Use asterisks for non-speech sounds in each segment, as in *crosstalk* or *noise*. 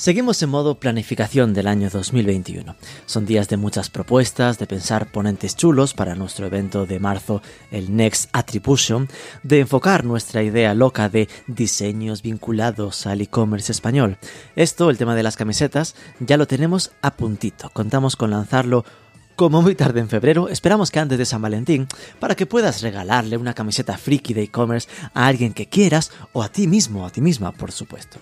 seguimos en modo planificación del año 2021. Son días de muchas propuestas, de pensar ponentes chulos para nuestro evento de marzo, el Next Attribution, de enfocar nuestra idea loca de diseños vinculados al e-commerce español. Esto, el tema de las camisetas, ya lo tenemos a puntito. Contamos con lanzarlo como muy tarde en febrero, esperamos que antes de San Valentín, para que puedas regalarle una camiseta friki de e-commerce a alguien que quieras o a ti mismo a ti misma, por supuesto.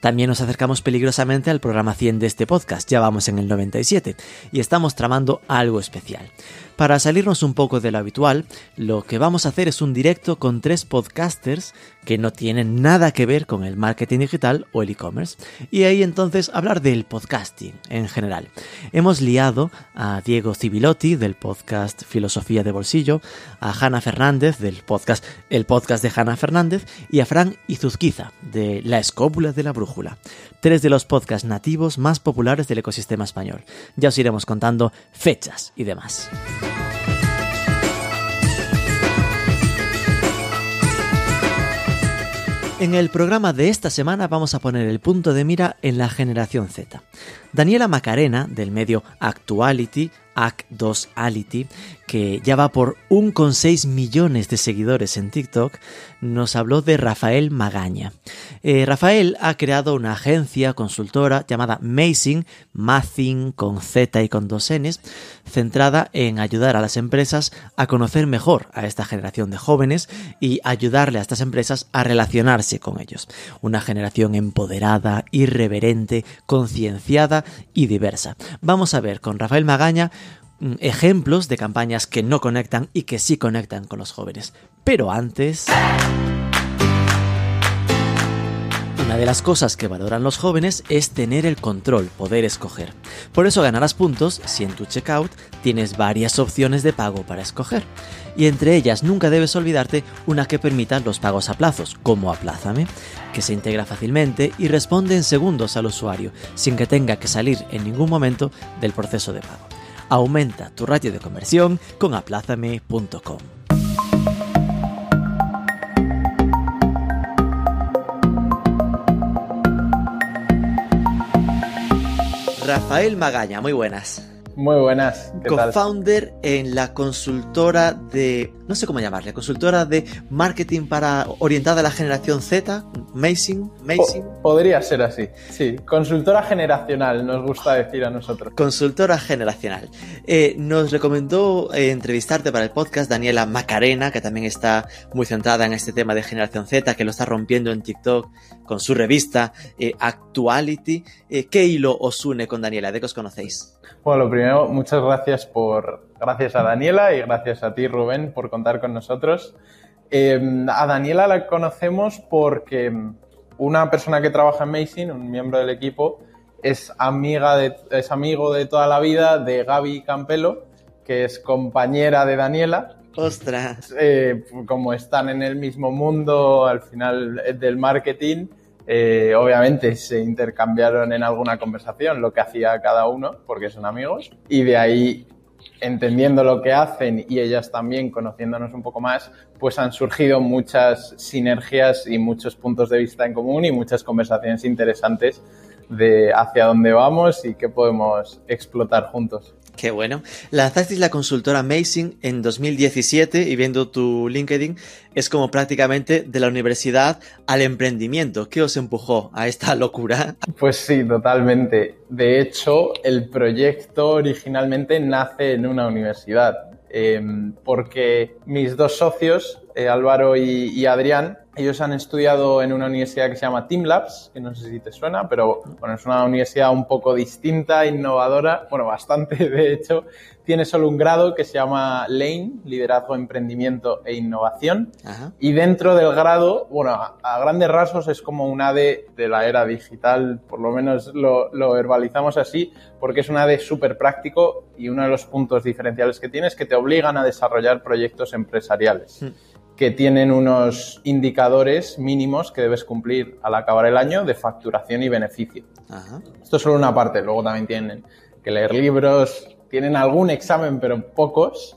También nos acercamos peligrosamente al programa 100 de este podcast, ya vamos en el 97, y estamos tramando algo especial. Para salirnos un poco de lo habitual, lo que vamos a hacer es un directo con tres podcasters que no tienen nada que ver con el marketing digital o el e-commerce. Y ahí entonces hablar del podcasting en general. Hemos liado a Diego Civilotti del podcast Filosofía de Bolsillo, a Hanna Fernández del podcast El Podcast de Hanna Fernández y a Fran Izuzquiza de La Escópula de la Brújula. Tres de los podcasts nativos más populares del ecosistema español. Ya os iremos contando fechas y demás. En el programa de esta semana vamos a poner el punto de mira en la generación Z. Daniela Macarena, del medio Actuality, Act2Ality, que ya va por 1,6 millones de seguidores en TikTok, nos habló de Rafael Magaña. Eh, Rafael ha creado una agencia consultora llamada Mazing, Mazing con Z y con dos Ns, centrada en ayudar a las empresas a conocer mejor a esta generación de jóvenes y ayudarle a estas empresas a relacionarse con ellos. Una generación empoderada, irreverente, concienciada y diversa. Vamos a ver con Rafael Magaña ejemplos de campañas que no conectan y que sí conectan con los jóvenes. Pero antes... Una de las cosas que valoran los jóvenes es tener el control, poder escoger. Por eso ganarás puntos si en tu checkout tienes varias opciones de pago para escoger. Y entre ellas nunca debes olvidarte una que permita los pagos a plazos, como Aplázame, que se integra fácilmente y responde en segundos al usuario, sin que tenga que salir en ningún momento del proceso de pago. Aumenta tu ratio de conversión con aplázame.com. Rafael Magaña, muy buenas. Muy buenas. Co-founder en la consultora de, no sé cómo llamarle, consultora de marketing para orientada a la generación Z, Amazing, Amazing. podría ser así, sí. Consultora generacional, nos gusta decir a nosotros. Consultora generacional. Eh, nos recomendó eh, entrevistarte para el podcast Daniela Macarena, que también está muy centrada en este tema de generación Z, que lo está rompiendo en TikTok con su revista eh, Actuality. ¿Qué hilo os une con Daniela? ¿De qué os conocéis? Bueno, lo primero, muchas gracias por, gracias a Daniela y gracias a ti, Rubén, por contar con nosotros. Em, a Daniela la conocemos porque una persona que trabaja en Amazing, un miembro del equipo, es amiga de, es amigo de toda la vida de Gaby Campelo, que es compañera de Daniela. ¡Ostras! Eh, como están en el mismo mundo, al final del marketing, eh, obviamente se intercambiaron en alguna conversación lo que hacía cada uno, porque son amigos, y de ahí, entendiendo lo que hacen y ellas también conociéndonos un poco más, pues han surgido muchas sinergias y muchos puntos de vista en común y muchas conversaciones interesantes de hacia dónde vamos y qué podemos explotar juntos. Qué bueno. Lanzasteis la consultora Amazing en 2017 y viendo tu LinkedIn es como prácticamente de la universidad al emprendimiento. ¿Qué os empujó a esta locura? Pues sí, totalmente. De hecho, el proyecto originalmente nace en una universidad. Em, porque mis dos socios, eh, Álvaro y Adrián, ellos han estudiado en una universidad que se llama Team Labs, que no sé si te suena, pero bueno, es una universidad un poco distinta, innovadora, bueno, bastante *laughs* de hecho. Tiene solo un grado que se llama Lane, Liderazgo, Emprendimiento e Innovación. Y dentro del grado, bueno, a, grandes rasgos es como un AD de la era digital, por lo menos lo, verbalizamos así, porque es un AD súper práctico y uno de los puntos diferenciales que tiene es que te obligan a desarrollar proyectos empresariales. Hmm. Que tienen unos indicadores mínimos que debes cumplir al acabar el año de facturación y beneficio. Esto es solo una parte, luego también tienen que leer libros, tienen algún examen, pero pocos.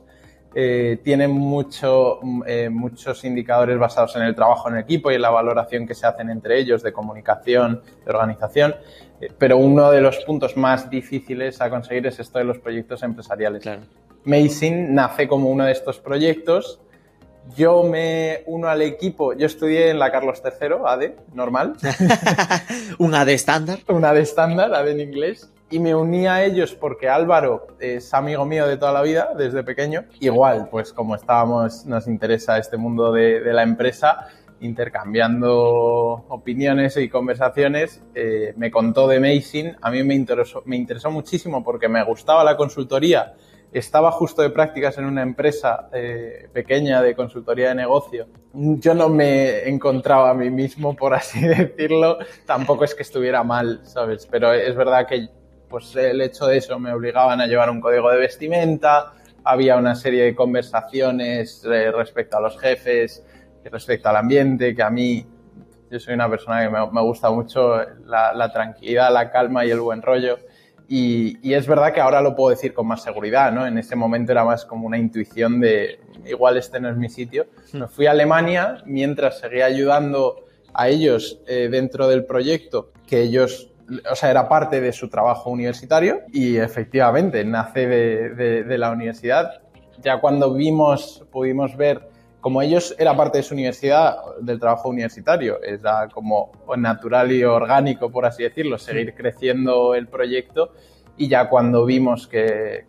Eh, tienen mucho, eh, muchos indicadores basados en el trabajo en equipo y en la valoración que se hacen entre ellos de comunicación, de organización. Eh, pero uno de los puntos más difíciles a conseguir es esto de los proyectos empresariales. Claro. nace como uno de estos proyectos yo me uno al equipo, yo estudié en la Carlos III, AD, normal. *laughs* un AD estándar. Un AD estándar, AD en inglés. Y me uní a ellos porque Álvaro es amigo mío de toda la vida, desde pequeño. Igual, pues como estábamos, nos interesa este mundo de, la empresa, intercambiando opiniones y conversaciones, eh, me contó de Amazing. A mí me interesó, me interesó muchísimo porque me gustaba la consultoría estaba justo de prácticas en una empresa eh, pequeña de consultoría de negocio. Yo no me encontraba a mí mismo, por así *laughs* decirlo. Tampoco es que estuviera mal, ¿sabes? Pero es verdad que pues, el hecho de eso me obligaban a llevar un código de vestimenta, había una serie de conversaciones eh, respecto a los jefes, respecto al ambiente, que a mí, yo soy una persona que me, gusta mucho la, la tranquilidad, la calma y el buen rollo y, es verdad que ahora lo puedo decir con más seguridad, ¿no? En ese momento era más como una intuición de igual este no es mi sitio. Hmm. Me fui a Alemania mientras seguía ayudando a ellos eh, dentro del proyecto, que ellos, o sea, era parte de su trabajo universitario y efectivamente nace de, de la universidad. Ya cuando vimos, pudimos ver como ellos era parte de su universidad, del trabajo universitario, era como natural y orgánico, por así decirlo, seguir creciendo el proyecto. Y ya cuando vimos que,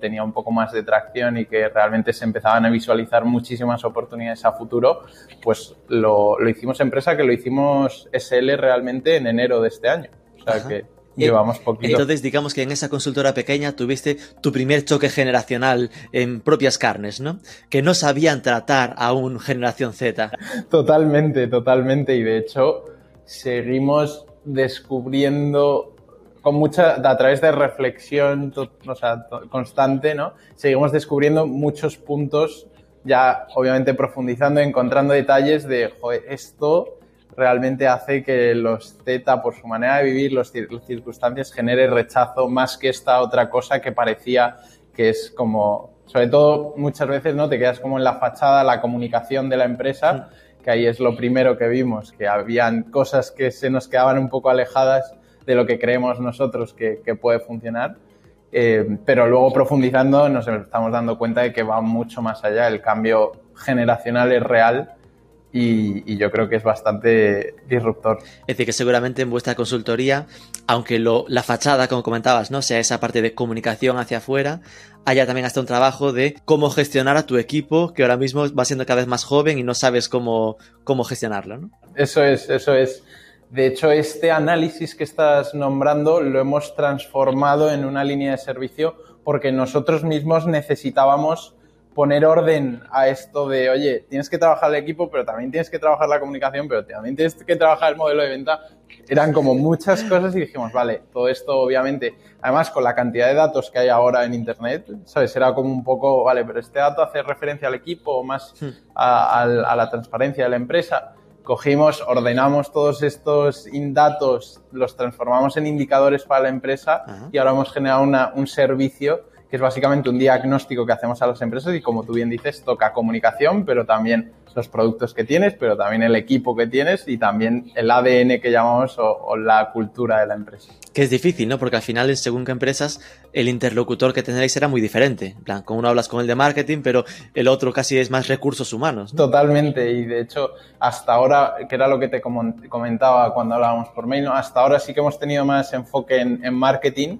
tenía un poco más de tracción y que realmente se empezaban a visualizar muchísimas oportunidades a futuro, pues lo, lo hicimos empresa, que lo hicimos SL realmente en enero de este año. O sea que Llevamos poquito. Entonces, digamos que en esa consultora pequeña tuviste tu primer choque generacional en propias carnes, ¿no? Que no sabían tratar a un generación Z. Totalmente, totalmente. Y de hecho, seguimos descubriendo con mucha, a través de reflexión o sea, constante, ¿no? Seguimos descubriendo muchos puntos, ya obviamente profundizando, encontrando detalles de, joder, esto realmente hace que los Z, por su manera de vivir, las circunstancias, genere rechazo más que esta otra cosa que parecía que es como, sobre todo muchas veces, ¿no? Te quedas como en la fachada, la comunicación de la empresa, que ahí es lo primero que vimos, que habían cosas que se nos quedaban un poco alejadas de lo que creemos nosotros que, puede funcionar. Eh, pero luego profundizando nos estamos dando cuenta de que va mucho más allá, el cambio generacional es real y, yo creo que es bastante disruptor. Es decir, que seguramente en vuestra consultoría, aunque lo, la fachada, como comentabas, no sea esa parte de comunicación hacia afuera, haya también hasta un trabajo de cómo gestionar a tu equipo, que ahora mismo va siendo cada vez más joven y no sabes cómo, cómo gestionarlo. ¿no? Eso es, eso es. De hecho, este análisis que estás nombrando lo hemos transformado en una línea de servicio porque nosotros mismos necesitábamos poner orden a esto de, oye, tienes que trabajar el equipo, pero también tienes que trabajar la comunicación, pero también tienes que trabajar el modelo de venta. Eran como muchas cosas y dijimos, vale, todo esto obviamente, además con la cantidad de datos que hay ahora en Internet, ¿sabes? Era como un poco, vale, pero este dato hace referencia al equipo o más hmm. a, la transparencia de la empresa. Cogimos, ordenamos todos estos datos, los transformamos en indicadores para la empresa y ahora hemos generado una, un servicio que es básicamente un diagnóstico que hacemos a las empresas y como tú bien dices, toca comunicación, pero también los productos que tienes, pero también el equipo que tienes y también el ADN que llamamos o, la cultura de la empresa. Que es difícil, ¿no? Porque al final, según qué empresas, el interlocutor que tendréis será muy diferente. En plan, como uno hablas con el de marketing, pero el otro casi es más recursos humanos. Totalmente, y de hecho, hasta ahora, que era lo que te comentaba cuando hablábamos por mail, ¿no? hasta ahora sí que hemos tenido más enfoque en, en marketing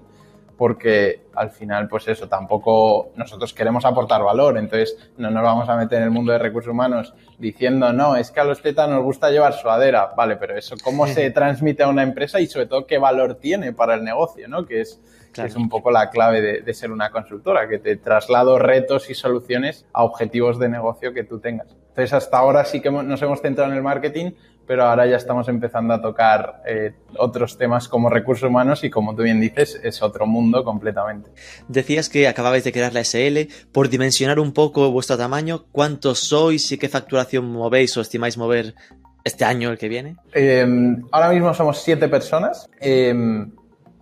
porque al final, pues eso, tampoco nosotros queremos aportar valor, entonces no nos vamos a meter en el mundo de recursos humanos diciendo, no, es que a los tetas nos gusta llevar suadera, vale, pero eso, ¿cómo se *laughs* transmite a una empresa y sobre todo qué valor tiene para el negocio, ¿no? Que es, es un poco la clave de, de, ser una consultora, que te traslado retos y soluciones a objetivos de negocio que tú tengas. Entonces, hasta ahora sí que nos hemos centrado en el marketing, pero ahora ya estamos empezando a tocar eh, otros temas como recursos humanos y como tú bien dices, es otro mundo completamente. Decías que acababais de crear la SL. Por dimensionar un poco vuestro tamaño, ¿cuántos sois y qué facturación movéis o estimáis mover este año, el que viene? Eh, ahora mismo somos siete personas. Eh,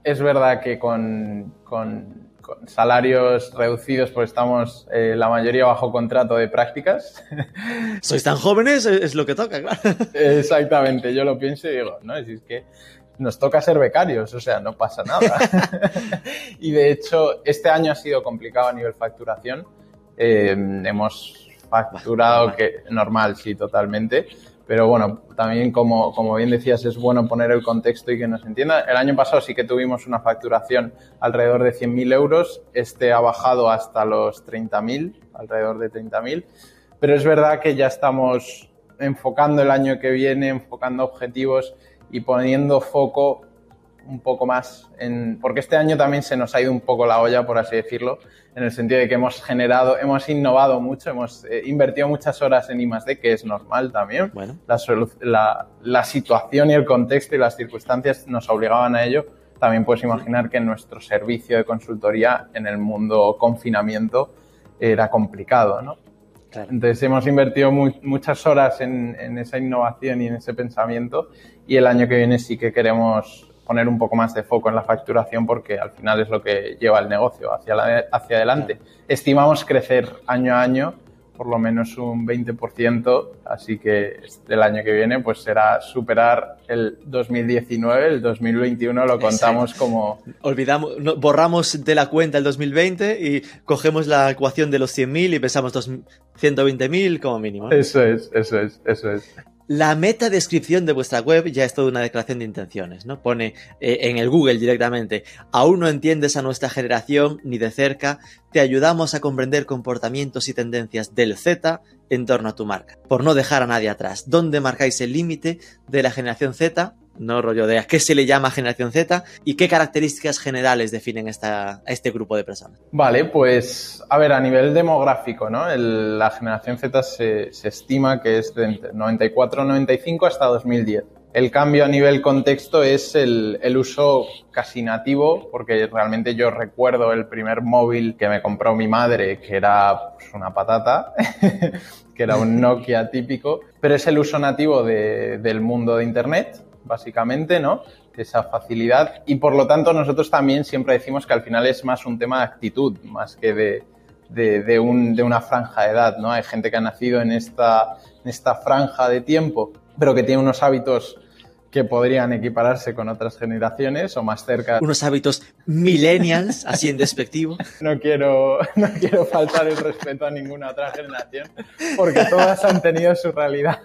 es verdad que con, con, salarios reducidos, pues estamos eh, la mayoría bajo contrato de prácticas. *laughs* Sois tan jóvenes, es lo que toca, claro. *laughs* Exactamente, yo lo pienso y digo, no, es que nos toca ser becarios, o sea, no pasa nada. *laughs* y de hecho, este año ha sido complicado a nivel facturación. hemos facturado que normal, sí, totalmente. Pero bueno, también como, como bien decías, es bueno poner el contexto y que nos entienda. El año pasado sí que tuvimos una facturación alrededor de 100.000 euros. Este ha bajado hasta los 30.000, alrededor de 30.000. Pero es verdad que ya estamos enfocando el año que viene, enfocando objetivos y poniendo foco un poco más en, porque este año también se nos ha ido un poco la olla, por así decirlo, en el sentido de que hemos generado, hemos innovado mucho, hemos eh, invertido muchas horas en I+.D., que es normal también. Bueno. La, la, situación y el contexto y las circunstancias nos obligaban a ello. También puedes imaginar que nuestro servicio de consultoría en el mundo confinamiento era complicado, ¿no? Entonces hemos invertido muchas horas en, en, esa innovación y en ese pensamiento y el año que viene sí que queremos poner un poco más de foco en la facturación porque al final es lo que lleva el negocio hacia, hacia adelante. Estimamos crecer año a año por lo menos un 20%, así que el año que viene pues será superar el 2019, el 2021 lo contamos como... Olvidamos, borramos de la cuenta el 2020 y cogemos la ecuación de los 100.000 y pensamos 120.000 como mínimo. Eso es, eso es, eso es. La meta descripción de vuestra web ya es toda una declaración de intenciones, ¿no? Pone eh, en el Google directamente, aún no entiendes a nuestra generación ni de cerca, te ayudamos a comprender comportamientos y tendencias del Z en torno a tu marca, por no dejar a nadie atrás. ¿Dónde marcáis el límite de la generación Z no rollo de a qué se le llama generación Z y qué características generales definen esta, a este grupo de personas. Vale, pues a ver, a nivel demográfico, ¿no? la generación Z se, estima que es de 94-95 hasta 2010. El cambio a nivel contexto es el, uso casi nativo, porque realmente yo recuerdo el primer móvil que me compró mi madre, que era pues, una patata, *laughs* que era un *laughs* Nokia típico, pero es el uso nativo del mundo de Internet, básicamente, ¿no? Esa facilidad. Y por lo tanto, nosotros también siempre decimos que al final es más un tema de actitud, más que de, de, de, un, de una franja de edad, ¿no? Hay gente que ha nacido en esta, en esta franja de tiempo, pero que tiene unos hábitos que podrían equipararse con otras generaciones o más cerca. Unos hábitos millennials, así en despectivo. *laughs* No quiero, no quiero faltar el respeto a ninguna otra generación, porque todas han tenido su realidad.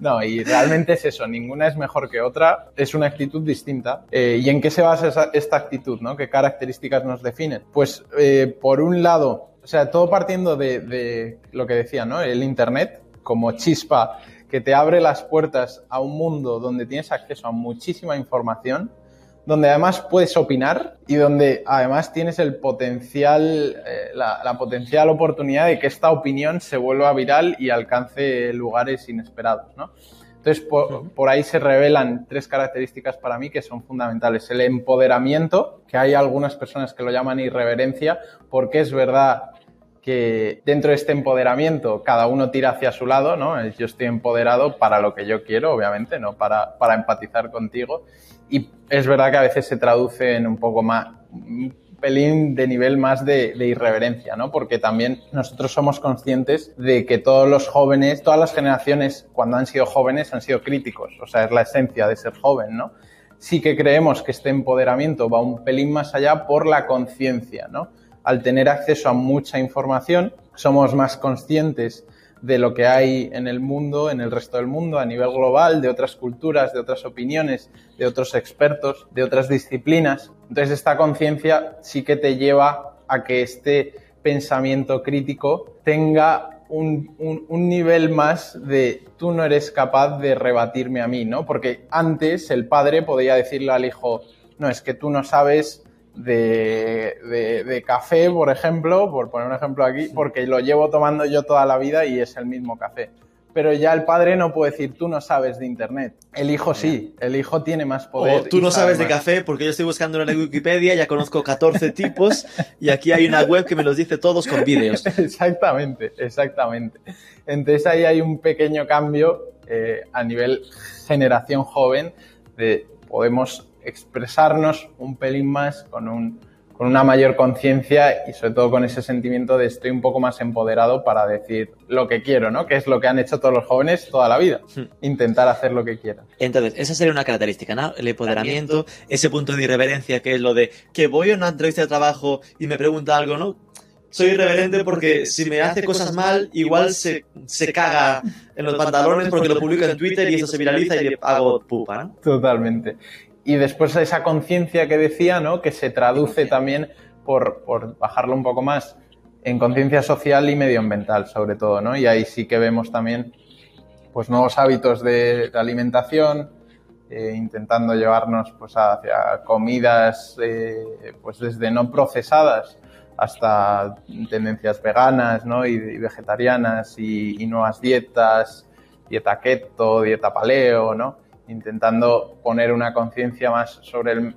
No, y realmente es eso, ninguna es mejor que otra, es una actitud distinta. Eh, ¿Y en qué se basa esta actitud? ¿no? ¿Qué características nos definen? Pues, eh, por un lado, o sea, todo partiendo de, de lo que decía, ¿no? El Internet como chispa que te abre las puertas a un mundo donde tienes acceso a muchísima información, donde además puedes opinar y donde además tienes el potencial, eh, la, potencial oportunidad de que esta opinión se vuelva viral y alcance lugares inesperados, ¿no? Entonces, por, por, ahí se revelan tres características para mí que son fundamentales. El empoderamiento, que hay algunas personas que lo llaman irreverencia, porque es verdad que dentro de este empoderamiento cada uno tira hacia su lado, ¿no? Yo estoy empoderado para lo que yo quiero, obviamente, no para, para empatizar contigo. Y es verdad que a veces se traduce en un poco más, un pelín de nivel más de, de, irreverencia, ¿no? Porque también nosotros somos conscientes de que todos los jóvenes, todas las generaciones, cuando han sido jóvenes, han sido críticos. O sea, es la esencia de ser joven, ¿no? Sí que creemos que este empoderamiento va un pelín más allá por la conciencia, ¿no? Al tener acceso a mucha información, somos más conscientes de lo que hay en el mundo, en el resto del mundo, a nivel global, de otras culturas, de otras opiniones, de otros expertos, de otras disciplinas. Entonces esta conciencia sí que te lleva a que este pensamiento crítico tenga un, un, nivel más de tú no eres capaz de rebatirme a mí, ¿no? Porque antes el padre podía decirle al hijo, no, es que tú no sabes de, de, café, por ejemplo, por poner un ejemplo aquí, porque lo llevo tomando yo toda la vida y es el mismo café. Pero ya el padre no puede decir, tú no sabes de Internet. El hijo sí, el hijo tiene más poder. O tú no sabes de café porque yo estoy buscando en Wikipedia, ya conozco 14 *laughs* tipos y aquí hay una web que me los dice todos con vídeos. *laughs* Exactamente, exactamente. Entonces ahí hay un pequeño cambio eh, a nivel generación joven de podemos expresarnos un pelín más con, un, con una mayor conciencia y sobre todo con ese sentimiento de estoy un poco más empoderado para decir lo que quiero, ¿no? Que es lo que han hecho todos los jóvenes toda la vida, hmm. intentar hacer lo que quieran. Entonces, esa sería una característica, ¿no? El empoderamiento, ese punto de irreverencia que es lo de que voy a una entrevista de trabajo y me pregunta algo, ¿no? soy irreverente porque si me hace cosas mal, igual se, se caga en los pantalones porque lo publico en Twitter y eso se viraliza y le hago pupa, ¿no? Totalmente y después esa conciencia que decía, ¿no? Que se traduce también por, por bajarlo un poco más en conciencia social y medioambiental, sobre todo, ¿no? Y ahí sí que vemos también, pues, nuevos hábitos de, alimentación, eh, intentando llevarnos, pues, hacia comidas, eh, pues, desde no procesadas hasta tendencias veganas, ¿no? Y, vegetarianas y, y nuevas dietas, dieta keto, dieta paleo, ¿no? Intentando poner una conciencia más sobre el...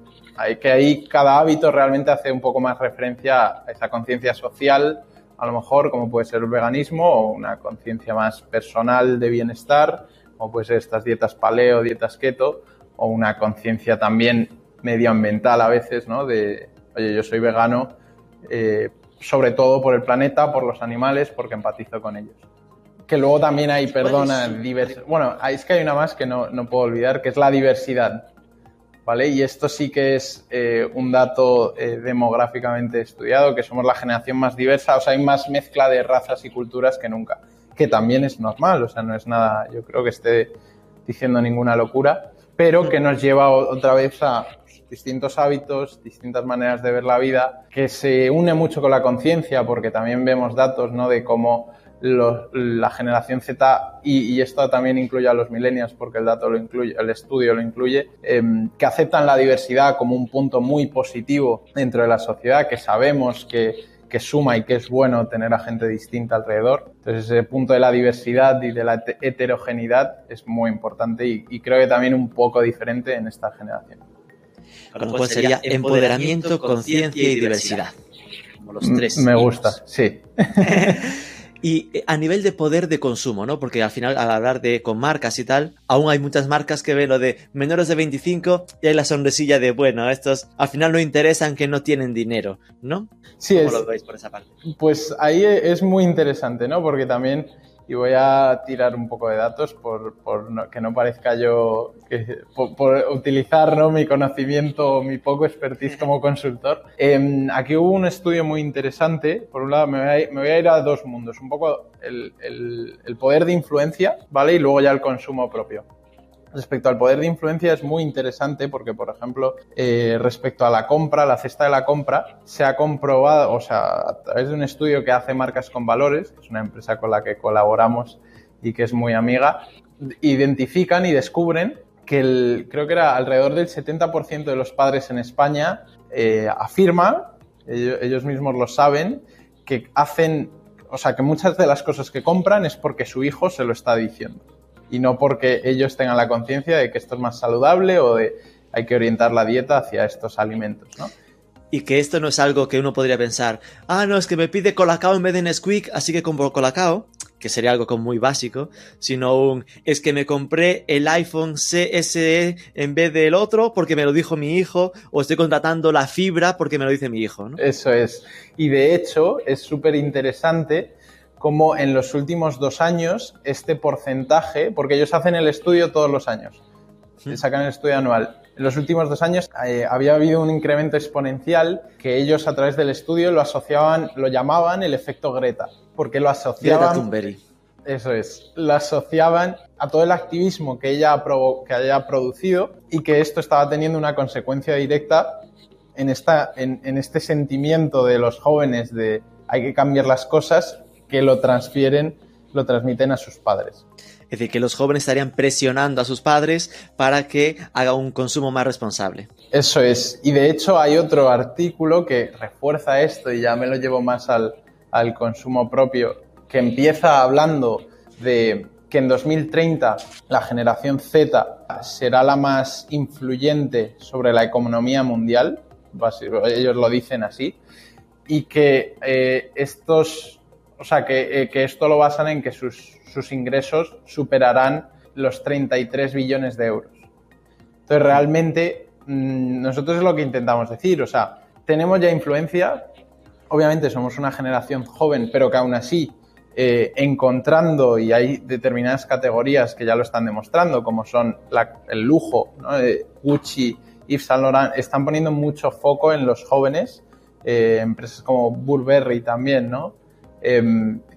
que ahí cada hábito realmente hace un poco más referencia a esa conciencia social, a lo mejor como puede ser el veganismo o una conciencia más personal de bienestar, como puede ser estas dietas paleo, dietas keto, o una conciencia también medioambiental a veces, ¿no? De, oye, yo soy vegano, eh, sobre todo por el planeta, por los animales, porque empatizo con ellos que luego también hay, perdona, diversidad. Bueno, es que hay una más que no, no, puedo olvidar, que es la diversidad. ¿Vale? Y esto sí que es eh, un dato eh, demográficamente estudiado, que somos la generación más diversa, o sea, hay más mezcla de razas y culturas que nunca, que también es normal, o sea, no es nada, yo creo que esté diciendo ninguna locura, pero que nos lleva otra vez a distintos hábitos, distintas maneras de ver la vida, que se une mucho con la conciencia, porque también vemos datos, ¿no? De cómo la generación Z, y, esto también incluye a los millennials porque el dato lo incluye, el estudio lo incluye, em, que aceptan la diversidad como un punto muy positivo dentro de la sociedad, que sabemos que, que suma y que es bueno tener a gente distinta alrededor. Entonces ese punto de la diversidad y de la heterogeneidad es muy importante y, creo que también un poco diferente en esta generación. pues sería empoderamiento, conciencia y diversidad. Como los tres. Me gusta, sí. *laughs* Y eh, a nivel de poder de consumo, ¿no? Porque al final, al hablar de con marcas y tal, aún hay muchas marcas que ven lo de menores de 25 y hay la sonrisilla de, bueno, estos al final no interesan que no tienen dinero, ¿no? Sí, ¿Cómo lo veis por esa parte? Pues ahí es muy interesante, ¿no? Porque también y voy a tirar un poco de datos por, por que no parezca yo que, por, utilizar ¿no? mi conocimiento o mi poco expertise como consultor. Em, aquí hubo un estudio muy interesante. Por un lado, me voy, a, ir a dos mundos. Un poco el, el, el poder de influencia, ¿vale? Y luego ya el consumo propio respecto al poder de influencia es muy interesante porque, por ejemplo, eh, respecto a la compra, la cesta de la compra, se ha comprobado, o sea, a través de un estudio que hace Marcas con Valores, que es una empresa con la que colaboramos y que es muy amiga, identifican y descubren que el, creo que era alrededor del 70% de los padres en España eh, afirma, ellos, ellos mismos lo saben, que hacen, o sea, que muchas de las cosas que compran es porque su hijo se lo está diciendo y no porque ellos tengan la conciencia de que esto es más saludable o de hay que orientar la dieta hacia estos alimentos, ¿no? Y que esto no es algo que uno podría pensar, ah, no, es que me pide Colacao en vez de Nesquik, así que compro Colacao, que sería algo como muy básico, sino un, es que me compré el iPhone CSE en vez del otro porque me lo dijo mi hijo, o estoy contratando la fibra porque me lo dice mi hijo, ¿no? Eso es. Y de hecho, es súper interesante como en los últimos dos años este porcentaje, porque ellos hacen el estudio todos los años, sacan el estudio anual. En los últimos dos años eh, había habido un incremento exponencial que ellos a través del estudio lo asociaban, lo llamaban el efecto Greta, porque lo asociaban... Eso es, lo asociaban a todo el activismo que ella que haya producido y que esto estaba teniendo una consecuencia directa en, esta, en este sentimiento de los jóvenes de hay que cambiar las cosas que lo transfieren, lo transmiten a sus padres. Es decir, que los jóvenes estarían presionando a sus padres para que haga un consumo más responsable. Eso es. Y de hecho hay otro artículo que refuerza esto y ya me lo llevo más al, al consumo propio, que empieza hablando de que en 2030 la generación Z será la más influyente sobre la economía mundial, ellos lo dicen así, y que eh, estos, o sea, que, eh, que, esto lo basan en que sus, ingresos superarán los 33 billones de euros. Entonces, realmente, mm, nosotros es lo que intentamos decir, o sea, tenemos ya influencia, obviamente somos una generación joven, pero que aún así, eh, encontrando, y hay determinadas categorías que ya lo están demostrando, como son el lujo, ¿no? Gucci, Yves Saint Laurent, están poniendo mucho foco en los jóvenes, eh, empresas como Burberry también, ¿no? Eh,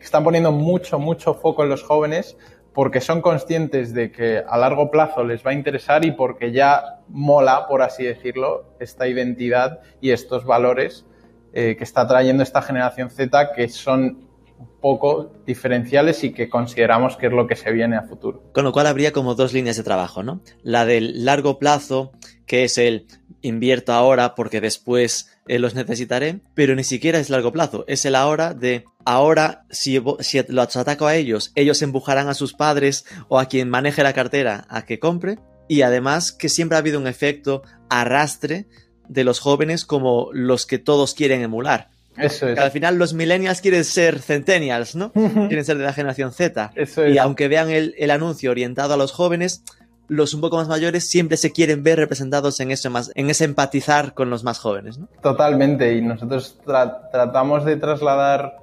están poniendo mucho, mucho foco en los jóvenes porque son conscientes de que a largo plazo les va a interesar y porque ya mola, por así decirlo, esta identidad y estos valores eh, que está trayendo esta generación Z que son un poco diferenciales y que consideramos que es lo que se viene a futuro. Con lo cual habría como dos líneas de trabajo, ¿no? La del largo plazo, que es el invierto ahora porque después eh, los necesitaré, pero ni siquiera es largo plazo, es el ahora de ahora si, si los ataco a ellos, ellos empujarán a sus padres o a quien maneje la cartera a que compre y además que siempre ha habido un efecto arrastre de los jóvenes como los que todos quieren emular. Eso es. al final los millennials quieren ser centennials, ¿no? *laughs* quieren ser de la generación Z. Eso es. Y aunque vean el, el anuncio orientado a los jóvenes, los un poco más mayores siempre se quieren ver representados en eso más, en ese empatizar con los más jóvenes, ¿no? Totalmente, y nosotros tra tratamos de trasladar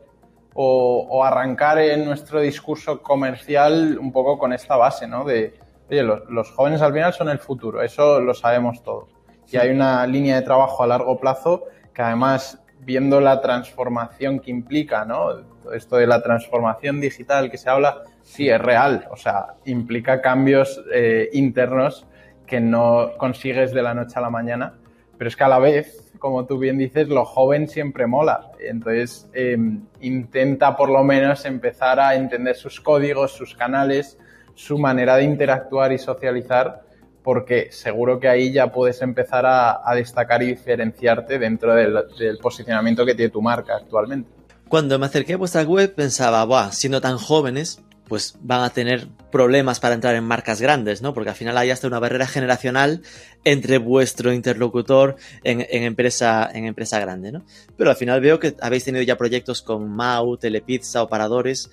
o, arrancar en nuestro discurso comercial un poco con esta base, ¿no? De, oye, los, los, jóvenes al final son el futuro, eso lo sabemos todo. Y hay una línea de trabajo a largo plazo que además, viendo la transformación que implica, ¿no? Esto de la transformación digital que se habla, sí, es real. O sea, implica cambios eh, internos que no consigues de la noche a la mañana. Pero es que a la vez, como tú bien dices, lo joven siempre mola. Entonces, eh, intenta por lo menos empezar a entender sus códigos, sus canales, su manera de interactuar y socializar, porque seguro que ahí ya puedes empezar a, destacar y diferenciarte dentro del, del posicionamiento que tiene tu marca actualmente. Cuando me acerqué a vuestra web pensaba, Buah, siendo tan jóvenes, pues van a tener problemas para entrar en marcas grandes, ¿no? Porque al final hay hasta una barrera generacional entre vuestro interlocutor en, empresa, en empresa grande, ¿no? Pero al final veo que habéis tenido ya proyectos con Mau, Telepizza, Operadores.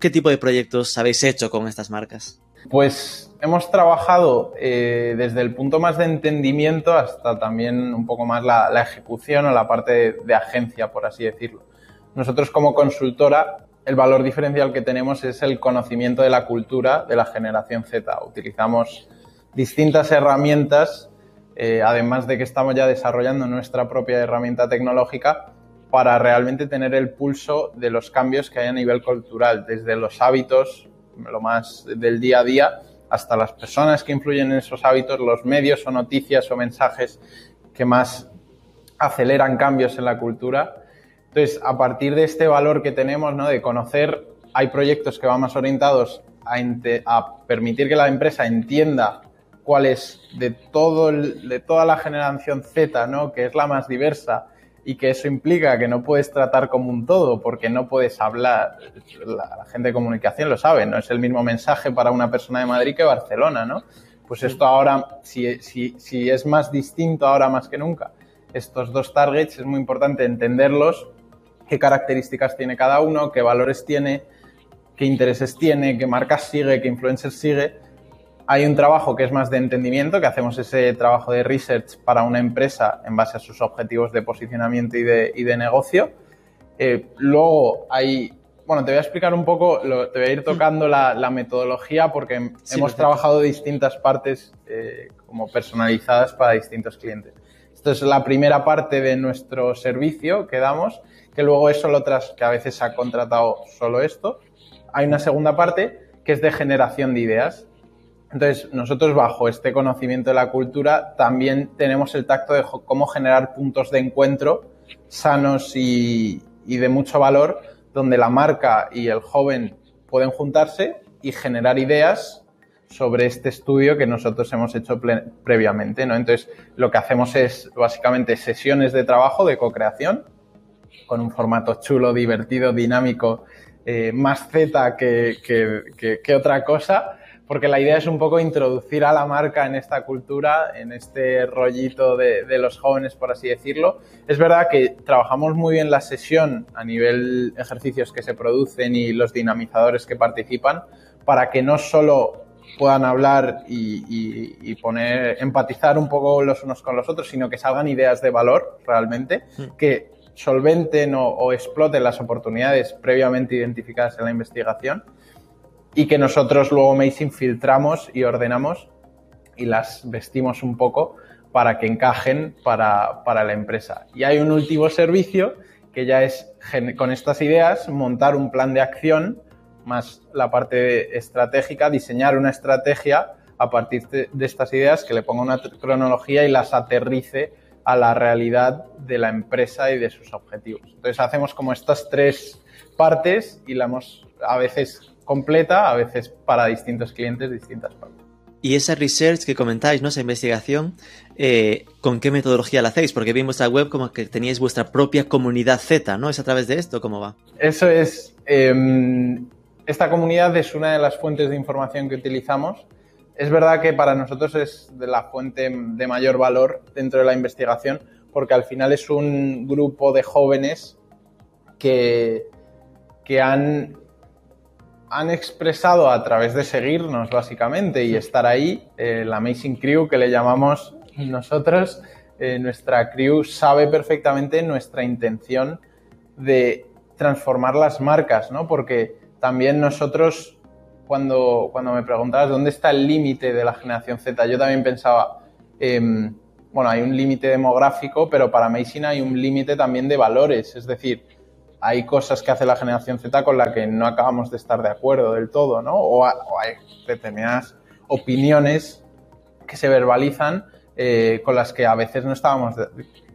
¿Qué tipo de proyectos habéis hecho con estas marcas? Pues hemos trabajado eh, desde el punto más de entendimiento hasta también un poco más la, ejecución o la parte de agencia, por así decirlo. Nosotros como consultora, el valor diferencial que tenemos es el conocimiento de la cultura de la generación Z. Utilizamos distintas herramientas, eh, además de que estamos ya desarrollando nuestra propia herramienta tecnológica, para realmente tener el pulso de los cambios que hay a nivel cultural, desde los hábitos, lo más del día a día, hasta las personas que influyen en esos hábitos, los medios o noticias o mensajes que más aceleran cambios en la cultura entonces, a partir de este valor que tenemos, ¿no? De conocer, hay proyectos que van más orientados a, a permitir que la empresa entienda cuál es de, todo el, de toda la generación Z, ¿no? Que es la más diversa y que eso implica que no puedes tratar como un todo porque no puedes hablar, la, la, gente de comunicación lo sabe, no es el mismo mensaje para una persona de Madrid que Barcelona, ¿no? Pues esto ahora, si, si, si es más distinto ahora más que nunca, estos dos targets es muy importante entenderlos qué características tiene cada uno, qué valores tiene, qué intereses tiene, qué marcas sigue, qué influencers sigue. Hay un trabajo que es más de entendimiento, que hacemos ese trabajo de research para una empresa en base a sus objetivos de posicionamiento y de, y de negocio. Eh, luego hay, bueno, te voy a explicar un poco, lo, te voy a ir tocando la, la metodología porque sí, hemos trabajado distintas partes eh, como personalizadas para distintos clientes. Esto es la primera parte de nuestro servicio que damos que luego es solo otras, que a veces se ha contratado solo esto. Hay una segunda parte que es de generación de ideas. Entonces, nosotros bajo este conocimiento de la cultura también tenemos el tacto de cómo generar puntos de encuentro sanos y, y de mucho valor, donde la marca y el joven pueden juntarse y generar ideas sobre este estudio que nosotros hemos hecho previamente, ¿no? Entonces, lo que hacemos es básicamente sesiones de trabajo de co-creación con un formato chulo, divertido, dinámico, eh, más Z que, que, otra cosa, porque la idea es un poco introducir a la marca en esta cultura, en este rollito de, de, los jóvenes, por así decirlo. Es verdad que trabajamos muy bien la sesión a nivel ejercicios que se producen y los dinamizadores que participan, para que no solo puedan hablar y, poner, empatizar un poco los unos con los otros, sino que salgan ideas de valor realmente, mm. que solventen o, exploten las oportunidades previamente identificadas en la investigación y que nosotros luego Amazing filtramos y ordenamos y las vestimos un poco para que encajen para, para la empresa. Y hay un último servicio que ya es con estas ideas montar un plan de acción más la parte estratégica, diseñar una estrategia a partir de, estas ideas que le ponga una cronología y las aterrice a la realidad de la empresa y de sus objetivos. Entonces hacemos como estas tres partes y la hemos a veces completa, a veces para distintos clientes, distintas partes. Y esa research que comentáis, ¿no? Esa investigación, eh, ¿con qué metodología la hacéis? Porque vi en vuestra web como que teníais vuestra propia comunidad Z, ¿no? ¿Es a través de esto? ¿Cómo va? Eso es. Em, esta comunidad es una de las fuentes de información que utilizamos. Es verdad que para nosotros es de la fuente de mayor valor dentro de la investigación, porque al final es un grupo de jóvenes que, que han, han expresado a través de seguirnos básicamente y estar ahí, eh, la Amazing Crew que le llamamos nosotros, eh, nuestra crew sabe perfectamente nuestra intención de transformar las marcas, ¿no? Porque también nosotros, cuando, me preguntabas dónde está el límite de la generación Z, yo también pensaba, em, bueno, hay un límite demográfico, pero para Medicina hay un límite también de valores, es decir, hay cosas que hace la generación Z con las que no acabamos de estar de acuerdo del todo, ¿no? O, hay determinadas opiniones que se verbalizan eh, con las que a veces no estábamos de,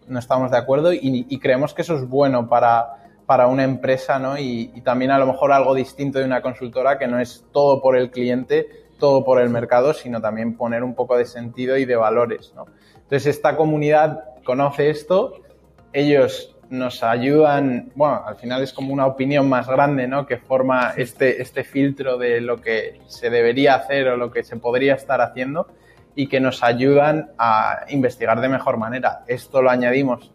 no estamos de acuerdo y, creemos que eso es bueno para, para una empresa, ¿no? Y, también a lo mejor algo distinto de una consultora que no es todo por el cliente, todo por el mercado, sino también poner un poco de sentido y de valores, ¿no? Entonces esta comunidad conoce esto, ellos nos ayudan, bueno, al final es como una opinión más grande, ¿no? Que forma este, este filtro de lo que se debería hacer o lo que se podría estar haciendo y que nos ayudan a investigar de mejor manera. Esto lo añadimos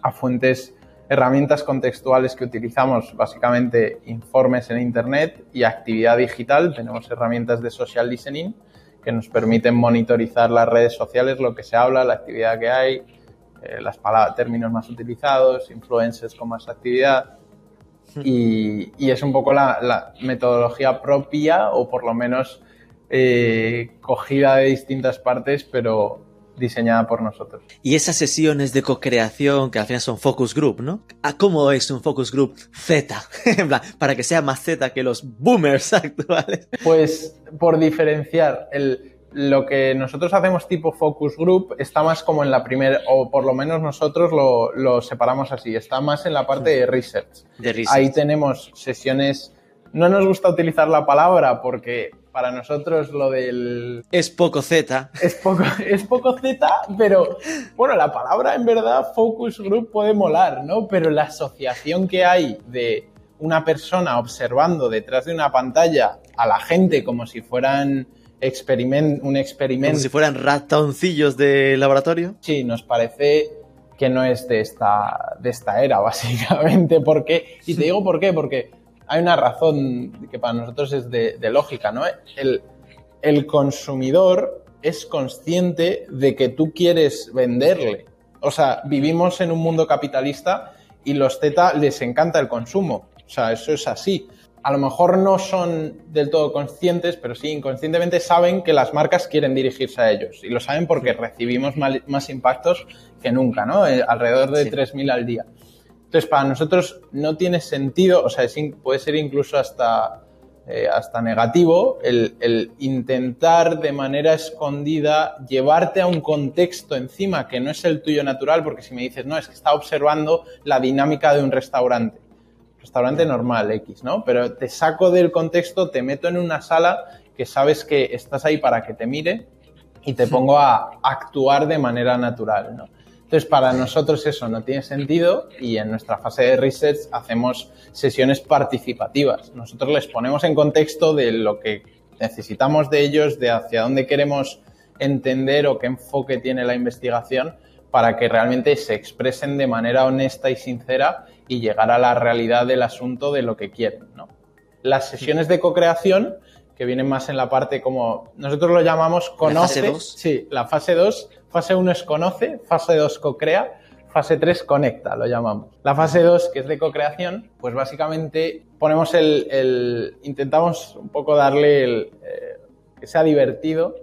a fuentes herramientas contextuales que utilizamos, básicamente informes en Internet y actividad digital. Tenemos herramientas de social listening que nos permiten monitorizar las redes sociales, lo que se habla, la actividad que hay, eh, las palabras, términos más utilizados, influencers con más actividad. Y, es un poco la, metodología propia o por lo menos eh, cogida de distintas partes, pero diseñada por nosotros. Y esas sesiones de co-creación que al final son focus group, ¿no? ¿A cómo es un focus group Z? *laughs* para que sea más Z que los boomers *laughs* actuales. Pues por diferenciar, el, lo que nosotros hacemos tipo focus group está más como en la primera, o por lo menos nosotros lo, lo separamos así, está más en la parte de research. de research. Ahí tenemos sesiones, no nos gusta utilizar la palabra porque para nosotros lo del... Es poco Z. Es poco, *laughs* es poco Z, pero bueno, la palabra en verdad focus group puede molar, ¿no? Pero la asociación que hay de una persona observando detrás de una pantalla a la gente como si fueran experiment, un experimento... Como si fueran ratoncillos de laboratorio. Sí, nos parece que no es de esta, de esta era, *laughs* básicamente. ¿Por qué? Y te digo por qué, porque hay una razón que para nosotros es de, lógica, ¿no? El, el, consumidor es consciente de que tú quieres venderle. O sea, vivimos en un mundo capitalista y los Z les encanta el consumo. O sea, eso es así. A lo mejor no son del todo conscientes, pero sí inconscientemente saben que las marcas quieren dirigirse a ellos. Y lo saben porque recibimos más impactos que nunca, ¿no? Eh, alrededor de 3.000 al día. Entonces, para nosotros no tiene sentido, o sea, puede ser incluso hasta, eh, hasta negativo el, intentar de manera escondida llevarte a un contexto encima que no es el tuyo natural, porque si me dices, no, es que está observando la dinámica de un restaurante. restaurante normal X, ¿no? Pero te saco del contexto, te meto en una sala que sabes que estás ahí para que te mire y te pongo a actuar de manera natural, ¿no? Entonces, para nosotros eso no tiene sentido y en nuestra fase de research hacemos sesiones participativas. Nosotros les ponemos en contexto de lo que necesitamos de ellos, de hacia dónde queremos entender o qué enfoque tiene la investigación para que realmente se expresen de manera honesta y sincera y llegar a la realidad del asunto de lo que quieren. ¿no? Las sesiones de co-creación, que vienen más en la parte como nosotros lo llamamos conoce. ¿La fase 2? Sí, la fase 2 Fase 1 es conoce, fase 2 co-crea, fase 3 conecta, lo llamamos. La fase 2, que es de co-creación, pues básicamente ponemos el, el intentamos un poco darle el, eh, que sea divertido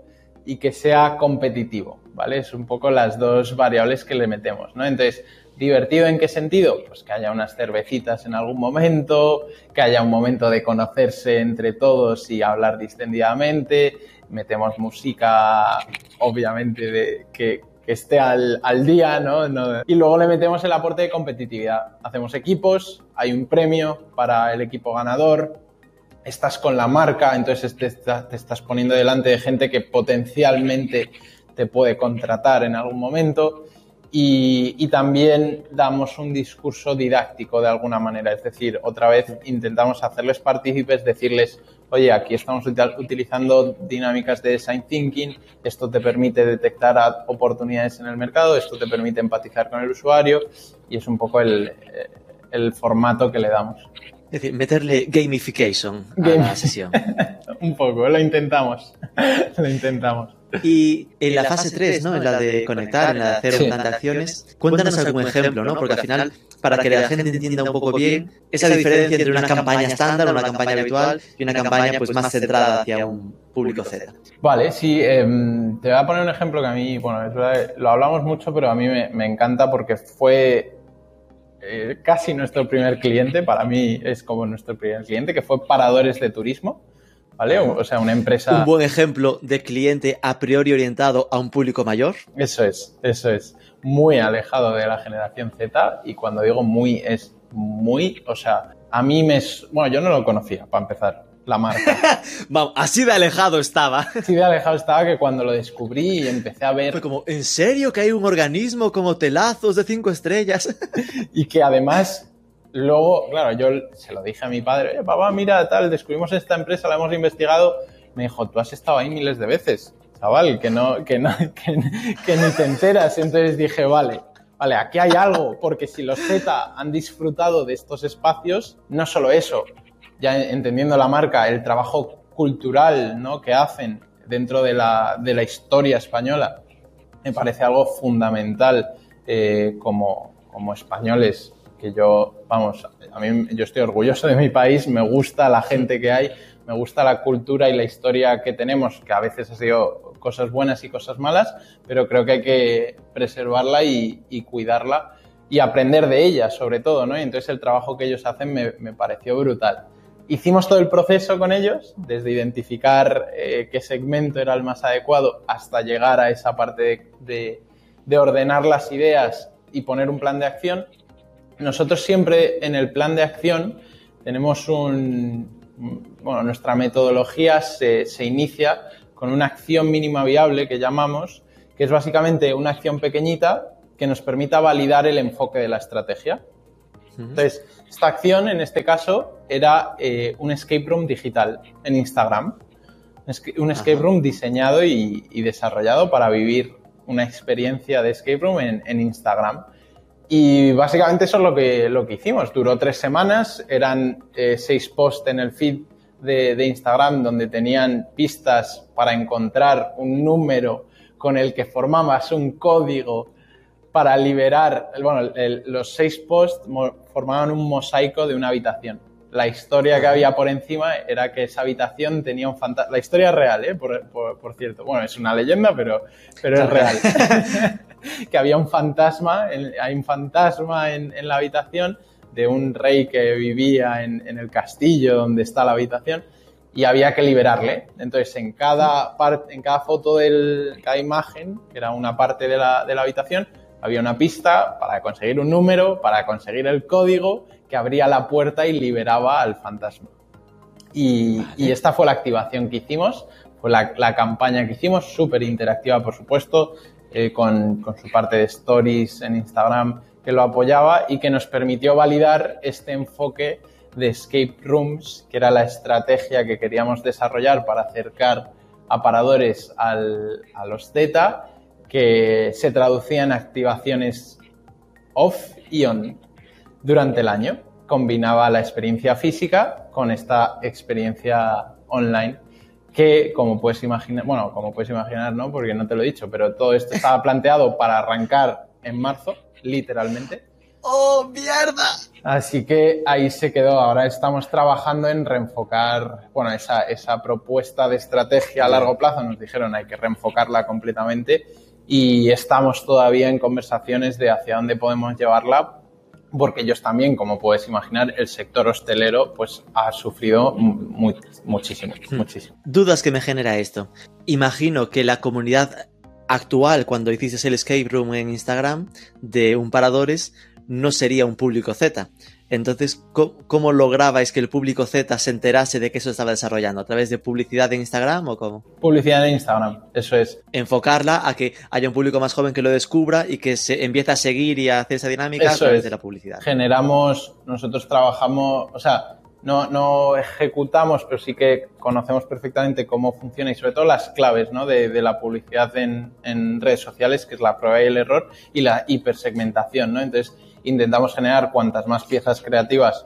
y que sea competitivo, ¿vale? Es un poco las dos variables que le metemos, ¿no? Entonces, ¿divertido en qué sentido? Pues que haya unas cervecitas en algún momento, que haya un momento de conocerse entre todos y hablar distendidamente, metemos música, obviamente, de, que, esté al, al día, ¿no? ¿no? Y luego le metemos el aporte de competitividad. Hacemos equipos, hay un premio para el equipo ganador, estás con la marca, entonces te, te estás poniendo delante de gente que potencialmente te puede contratar en algún momento. Y, y, también damos un discurso didáctico de alguna manera, es decir, otra vez intentamos hacerles partícipes, decirles, oye, aquí estamos utilizando dinámicas de design thinking, esto te permite detectar oportunidades en el mercado, esto te permite empatizar con el usuario y es un poco el, el formato que le damos. Es decir, meterle gamification a la sesión. *laughs* un poco, lo intentamos, *laughs* lo intentamos. *laughs* Y en la fase 3, ¿no? En la de conectar, en la de hacer sí. acciones, cuéntanos algún ejemplo, ¿no? Porque al final, para que la gente entienda un poco bien esa diferencia entre una campaña estándar, una campaña habitual y una campaña pues más centrada hacia un público Z. Vale, sí, eh, te voy a poner un ejemplo que a mí, bueno, es verdad, lo hablamos mucho, pero a mí me, me encanta porque fue eh, casi nuestro primer cliente, para mí es como nuestro primer cliente, que fue Paradores de Turismo. ¿Vale? O sea, una empresa. Un buen ejemplo de cliente a priori orientado a un público mayor. Eso es, eso es. Muy alejado de la generación Z. Y cuando digo muy, es muy. O sea, a mí me. Bueno, yo no lo conocía, para empezar, la marca. *laughs* Vamos, así de alejado estaba. Así de alejado estaba que cuando lo descubrí y empecé a ver. Fue como, ¿en serio que hay un organismo como telazos de cinco estrellas? *laughs* y que además Luego, claro, yo se lo dije a mi padre, oye, papá, mira, tal, descubrimos esta empresa, la hemos investigado. Me dijo, tú has estado ahí miles de veces, chaval, que no, que no, *laughs* que, ni te enteras. Entonces dije, vale, vale, aquí hay algo, porque si los Z han disfrutado de estos espacios, no solo eso, ya entendiendo la marca, el trabajo cultural ¿no? que hacen dentro de la, de la historia española, me parece algo fundamental eh, como, como españoles que yo, vamos, a mí yo estoy orgulloso de mi país, me gusta la gente que hay, me gusta la cultura y la historia que tenemos, que a veces ha sido cosas buenas y cosas malas, pero creo que hay que preservarla y, y cuidarla y aprender de ella, sobre todo, ¿no? Y entonces el trabajo que ellos hacen me, me pareció brutal. Hicimos todo el proceso con ellos, desde identificar eh, qué segmento era el más adecuado hasta llegar a esa parte de, de, de ordenar las ideas y poner un plan de acción nosotros siempre en el plan de acción tenemos un... Bueno, nuestra metodología se, se, inicia con una acción mínima viable que llamamos, que es básicamente una acción pequeñita que nos permita validar el enfoque de la estrategia. Entonces, esta acción en este caso era eh, un escape room digital en Instagram. Un escape room diseñado y, y, desarrollado para vivir una experiencia de escape room en, en Instagram. Y básicamente eso es lo que, lo que hicimos. Duró tres semanas, eran eh, seis posts en el feed de, de, Instagram donde tenían pistas para encontrar un número con el que formabas un código para liberar, bueno, el, los seis posts formaban un mosaico de una habitación. La historia que había por encima era que esa habitación tenía un fantasma. La historia es real, ¿eh? por, por, por, cierto. Bueno, es una leyenda, pero, pero es real. *laughs* *laughs* que había un fantasma, hay un fantasma en, en, la habitación de un rey que vivía en, en, el castillo donde está la habitación y había que liberarle. Entonces, en cada, parte, en cada foto, de cada imagen, que era una parte de la, de la habitación, había una pista para conseguir un número, para conseguir el código que abría la puerta y liberaba al fantasma. Y, esta fue la activación que hicimos, fue la, campaña que hicimos, súper interactiva, por supuesto, eh, con, su parte de stories en Instagram que lo apoyaba y que nos permitió validar este enfoque de escape rooms, que era la estrategia que queríamos desarrollar para acercar a paradores al, a los Z, que se traducía en activaciones off y on durante el año. Combinaba la experiencia física con esta experiencia online que, como puedes imaginar, bueno, como puedes imaginar, ¿no? Porque no te lo he dicho, pero todo esto estaba planteado para arrancar en marzo, literalmente. ¡Oh, mierda! Así que ahí se quedó. Ahora estamos trabajando en reenfocar, bueno, esa, esa propuesta de estrategia a largo plazo. Nos dijeron hay que reenfocarla completamente y estamos todavía en conversaciones de hacia dónde podemos llevarla porque ellos también, como puedes imaginar, el sector hostelero pues ha sufrido muchísimo, hmm. muchísimo. Dudas que me genera esto. Imagino que la comunidad actual, cuando hiciste el escape room en Instagram de un paradores, no sería un público Z. Entonces, ¿cómo, lograbais que el público Z se enterase de que eso estaba desarrollando? ¿A través de publicidad en Instagram o cómo? Publicidad en Instagram, eso es. Enfocarla a que haya un público más joven que lo descubra y que se empiece a seguir y a hacer esa dinámica a través de la publicidad. Generamos, nosotros trabajamos, o sea, no, no, ejecutamos, pero sí que conocemos perfectamente cómo funciona y sobre todo las claves ¿no? de, de, la publicidad en, en, redes sociales, que es la prueba y el error, y la hipersegmentación. ¿no? Entonces, intentamos generar cuantas más piezas creativas,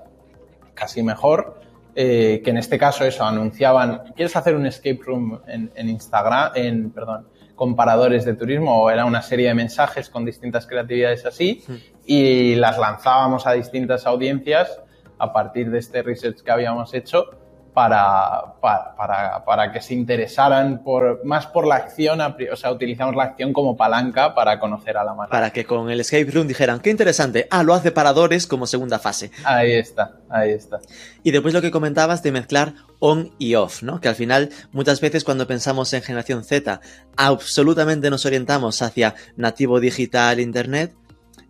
casi mejor. Eh, que en este caso eso, anunciaban, ¿quieres hacer un escape room en, Instagram, en, perdón, comparadores de turismo? O era una serie de mensajes con distintas creatividades así y las lanzábamos a distintas audiencias a partir de este research que habíamos hecho para, para, para, que se interesaran por, más por la acción, o sea, utilizamos la acción como palanca para conocer a la marca. Para que con el escape room dijeran, qué interesante, ah, lo hace paradores como segunda fase. Ahí está, ahí está. Y después lo que comentabas de mezclar on y off, ¿no? Que al final, muchas veces cuando pensamos en generación Z, absolutamente nos orientamos hacia nativo digital, internet,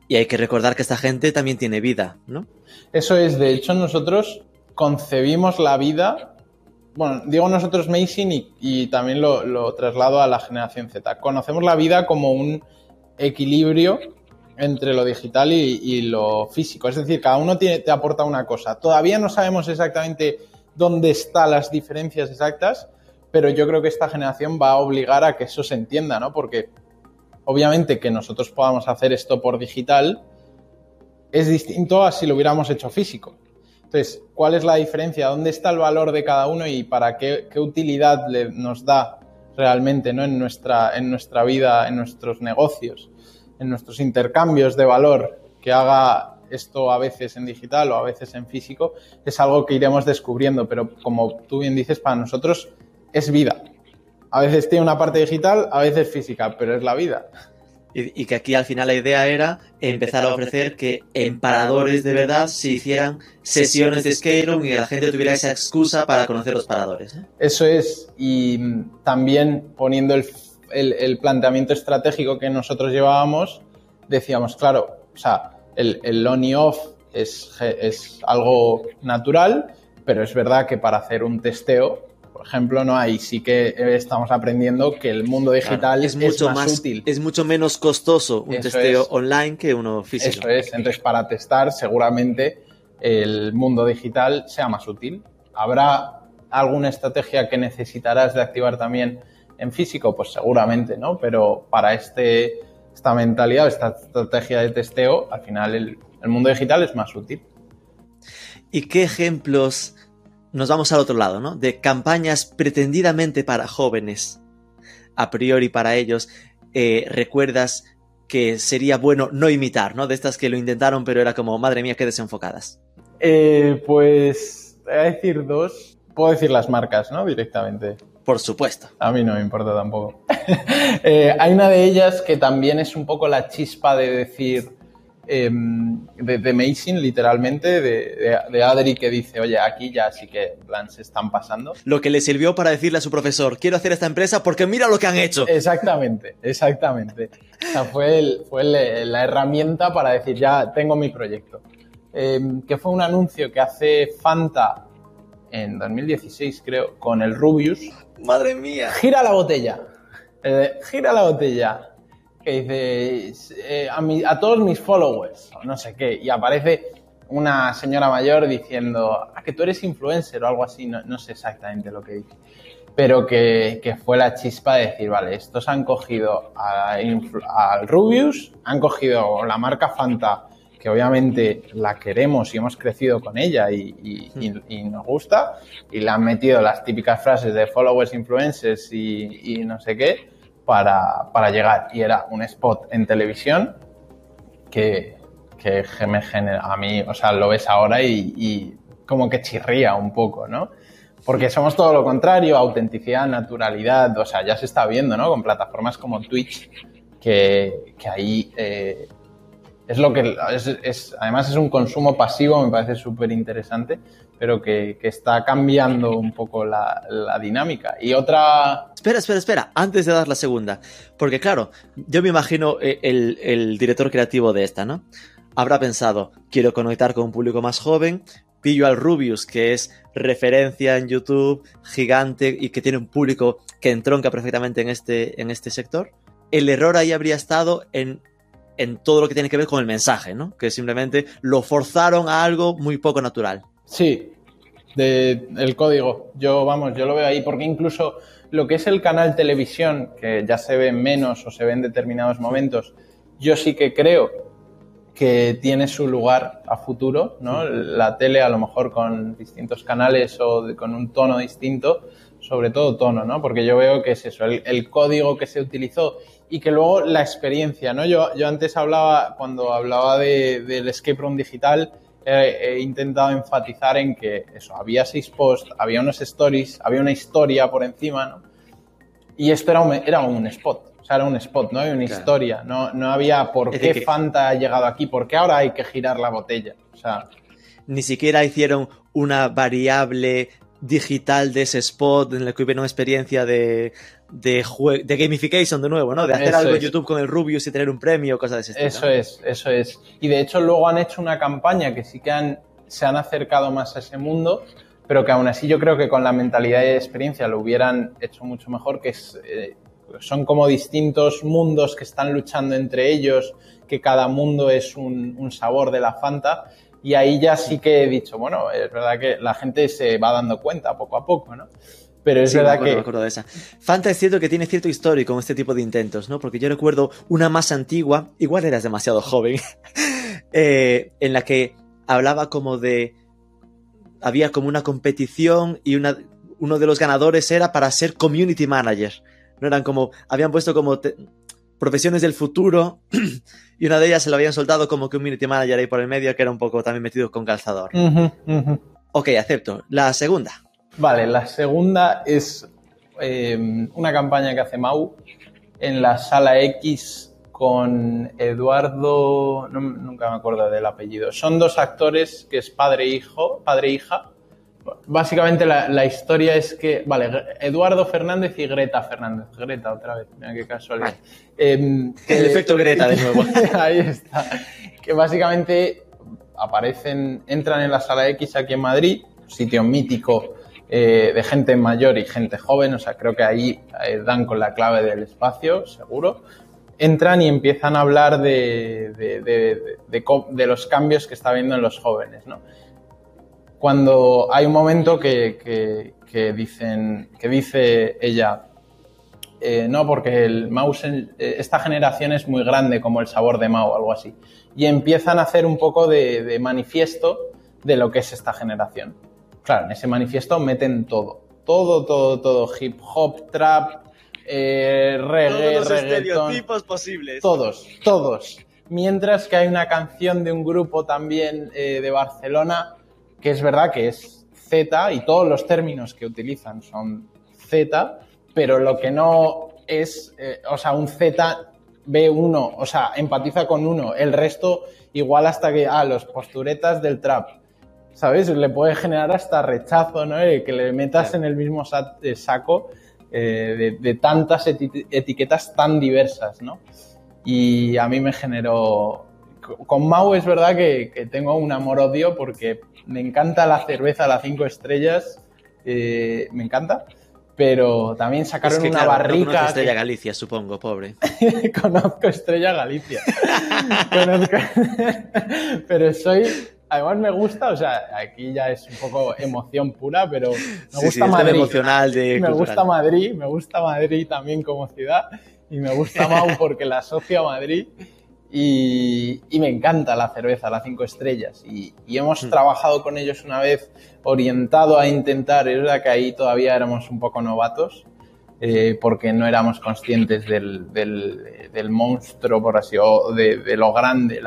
y hay que recordar que esta gente también tiene vida, ¿no? Eso es, de hecho, nosotros concebimos la vida, bueno, digo nosotros Mason y, también lo, traslado a la generación Z. Conocemos la vida como un equilibrio entre lo digital y, lo físico. Es decir, cada uno te aporta una cosa. Todavía no sabemos exactamente dónde están las diferencias exactas, pero yo creo que esta generación va a obligar a que eso se entienda, ¿no? Porque obviamente que nosotros podamos hacer esto por digital es distinto a si lo hubiéramos hecho físico. Entonces, ¿cuál es la diferencia? ¿Dónde está el valor de cada uno y para qué, utilidad nos da realmente ¿no? en, nuestra, en nuestra vida, en nuestros negocios, en nuestros intercambios de valor que haga esto a veces en digital o a veces en físico? Es algo que iremos descubriendo, pero como tú bien dices, para nosotros es vida. A veces tiene una parte digital, a veces física, pero es la vida. Y, que aquí al final la idea era empezar a ofrecer que en paradores de verdad se hicieran sesiones de Scalum y que la gente tuviera esa excusa para conocer los paradores. ¿eh? Eso es, y también poniendo el, planteamiento estratégico que nosotros llevábamos, decíamos, claro, o sea, el, el on y off es, es algo natural, pero es verdad que para hacer un testeo ejemplo, no ahí sí que estamos aprendiendo que el mundo digital es, mucho más, útil. Es mucho menos costoso un testeo online que uno físico. Eso es. Entonces, para testar, seguramente el mundo digital sea más útil. ¿Habrá alguna estrategia que necesitarás de activar también en físico? Pues seguramente, ¿no? Pero para este, esta mentalidad, esta estrategia de testeo, al final el, el mundo digital es más útil. ¿Y qué ejemplos nos vamos al otro lado, ¿no? De campañas pretendidamente para jóvenes, a priori para ellos, eh, recuerdas que sería bueno no imitar, ¿no? De estas que lo intentaron, pero era como, madre mía, qué desenfocadas. Eh, pues, voy a decir dos. Puedo decir las marcas, ¿no? Directamente. Por supuesto. A mí no me importa tampoco. *laughs* Eh, hay una de ellas que también es un poco la chispa de decir, Em, de, de Mason, literalmente, de, de, Adri que dice, oye, aquí ya sí que plan, se están pasando. Lo que le sirvió para decirle a su profesor, quiero hacer esta empresa porque mira lo que han hecho. Exactamente, exactamente. O sea, fue, fue la herramienta para decir, ya tengo mi proyecto. em, que fue un anuncio que hace Fanta en 2016, creo, con el Rubius. ¡Madre mía! Gira la botella. Eh, gira la botella. Que dice eh, a, mi- a todos mis followers, o no sé qué, y aparece una señora mayor diciendo ah, que tú eres influencer o algo así, no, no sé exactamente lo que dice. Pero que, que fue la chispa de decir, vale, estos han cogido al Rubius, han cogido la marca Fanta, que obviamente la queremos y hemos crecido con ella y, y- y- y nos gusta, y le han metido las típicas frases de followers, influencers y, y no sé qué para, para llegar. Y era un spot en televisión que, que me genera, a mí, o sea, lo ves ahora y, y como que chirría un poco, ¿no? Porque somos todo lo contrario, autenticidad, naturalidad, o sea, ya se está viendo, ¿no? Con plataformas como Twitch, que, que ahí eh, es lo que es, además es un consumo pasivo, me parece súper interesante, pero que, que está cambiando un poco la, la dinámica. Y otra, Espera, espera, espera, antes de dar la segunda. Porque claro, yo me imagino eh, el, el director creativo de esta, ¿no? Habrá pensado, quiero conectar con un público más joven, pillo al Rubius, que es referencia en YouTube, gigante y que tiene un público que entronca perfectamente en este, en este sector. El error ahí habría estado en, en todo lo que tiene que ver con el mensaje, ¿no? Que simplemente lo forzaron a algo muy poco natural. Sí, de el código. Yo, vamos, yo lo veo ahí porque incluso lo que es el canal televisión, que ya se ve menos o se ve en determinados momentos, yo sí que creo que tiene su lugar a futuro, ¿no? La tele a lo mejor con distintos canales o de- con un tono distinto, sobre todo tono, ¿no? Porque yo veo que es eso, el, el código que se utilizó y que luego la experiencia, ¿no? Yo, yo antes hablaba, cuando hablaba de- del escape room digital, he, he intentado enfatizar en que eso, había seis posts, había unos stories, había una historia por encima, ¿no? Y esto era un, era un spot, o sea, era un spot, no había una Claro. historia, no, no había por Es qué que- Fanta ha llegado aquí, por qué ahora hay que girar la botella. O sea, ni siquiera hicieron una variable digital de ese spot en la que hubiera una experiencia de, de, de gamification de nuevo, ¿no? De hacer Eso algo en. YouTube con el Rubius y tener un premio, cosas de ese estilo. Eso es, eso es. Y de hecho luego han hecho una campaña que sí que han, se han acercado más a ese mundo, pero que aún así yo creo que con la mentalidad y experiencia lo hubieran hecho mucho mejor, que es, eh, son como distintos mundos que están luchando entre ellos, que cada mundo es un, un sabor de la Fanta. Y ahí ya sí que he dicho, bueno, es verdad que la gente se va dando cuenta poco a poco, ¿no? Pero es Sí, me verdad acuerdo, que... me acuerdo de esa. Fanta es cierto que tiene cierto histórico con este tipo de intentos, ¿no? Porque yo recuerdo una más antigua, igual eras demasiado joven, *laughs* eh, en la que hablaba como de... Había como una competición y una, uno de los ganadores era para ser community manager. No eran como... Habían puesto como te- profesiones del futuro *clears throat* y una de ellas se lo habían soltado como community manager ahí por el medio que era un poco también metido con calzador. Ujú, ujú. Ok, acepto. La segunda. Vale, la segunda es eh, una campaña que hace Mau en la sala X con Eduardo, no- nunca me acuerdo del apellido. Son dos actores que es padre e hijo, padre e hija. Básicamente la, la historia es que, vale, Eduardo Fernández y Greta Fernández. Greta otra vez, mira qué casualidad. Em, El efecto Greta de nuevo. *laughs* Ahí está. Que básicamente aparecen, entran en la sala X aquí en Madrid, sitio mítico eh, de gente mayor y gente joven, o sea, creo que ahí eh, dan con la clave del espacio, seguro. Entran y empiezan a hablar de, de- los cambios que está habiendo en los jóvenes, ¿no? Cuando hay un momento que, que- dicen, que dice ella, eh, no, porque el mouse, esta generación es muy grande como el sabor de Mao, algo así. Y empiezan a hacer un poco de manifiesto de lo que es esta generación. Claro, en ese manifiesto meten todo. Todo, todo, todo. Hip hop, trap, eh, reggae, reggaetón. posibles. Todos, todos. Mientras que hay una canción de un grupo también eh, de Barcelona, que es verdad que es Z y todos los términos que utilizan son Z, pero lo que no es, eh, o sea, un Z ve uno, o sea, empatiza con uno, el resto igual hasta que, ah, los posturetas del trap, ¿sabes? Le puede generar hasta rechazo, ¿no? Eh, que le metas Claro. en el mismo eh, saco eh, de, de tantas eti- etiquetas tan diversas, ¿no? Y a mí me generó, con Mau es verdad que, tengo un amor-odio porque me encanta la cerveza, las cinco estrellas, eh, me encanta, pero también sacaron una barrica. No Estrella Galicia, supongo, pobre. *laughs* conozco Estrella Galicia. *laughs* *laughs* pero soy. Además me gusta, o sea, aquí ya es un poco emoción pura, pero me gusta Madrid. emocional de me gusta Madrid, me gusta Madrid también como ciudad y me gusta Mau *laughs* porque la asocio a Madrid y, me encanta la cerveza, las cinco estrellas. Y, hemos mm. trabajado con ellos una vez orientado a intentar, es verdad que ahí todavía éramos un poco novatos, eh, porque no éramos conscientes del, del, monstruo, por así o de, lo grande,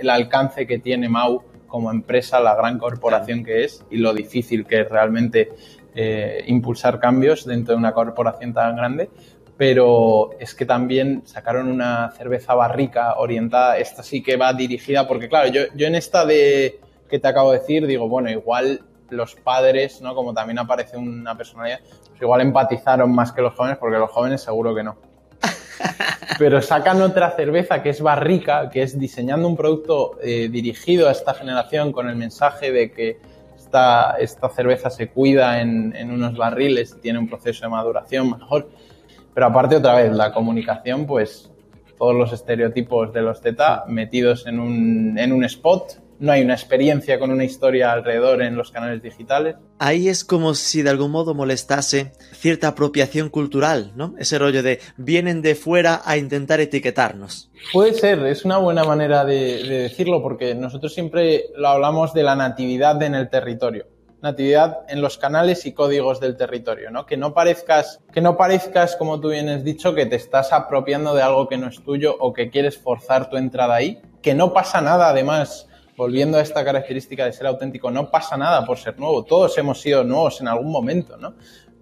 el alcance que tiene Mau como empresa, la gran corporación que es y lo difícil que es realmente eh, impulsar cambios dentro de una corporación tan grande pero es que también sacaron una cerveza barrica orientada, esta sí que va dirigida, porque claro, yo, yo en esta de que te acabo de decir, digo, bueno, igual los padres, ¿no? Como también aparece una personalidad, pues igual empatizaron más que los jóvenes, porque los jóvenes seguro que no. *laughs* Pero sacan otra cerveza que es barrica, que es diseñando un producto eh, dirigido a esta generación con el mensaje de que esta, esta cerveza se cuida en, en unos barriles y tiene un proceso de maduración mejor. Pero aparte, otra vez, la comunicación, pues todos los estereotipos de los Z metidos en un, en un spot. No hay una experiencia con una historia alrededor en los canales digitales. Ahí es como si de algún modo molestase cierta apropiación cultural, ¿no? Ese rollo de vienen de fuera a intentar etiquetarnos. Puede ser, es una buena manera de, de decirlo porque nosotros siempre lo hablamos de la natividad en el territorio natividad en los canales y códigos del territorio, ¿no? Que no parezcas, que no parezcas, como tú bien has dicho, que te estás apropiando de algo que no es tuyo o que quieres forzar tu entrada ahí, que no pasa nada, además, volviendo a esta característica de ser auténtico, no pasa nada por ser nuevo, todos hemos sido nuevos en algún momento, ¿no?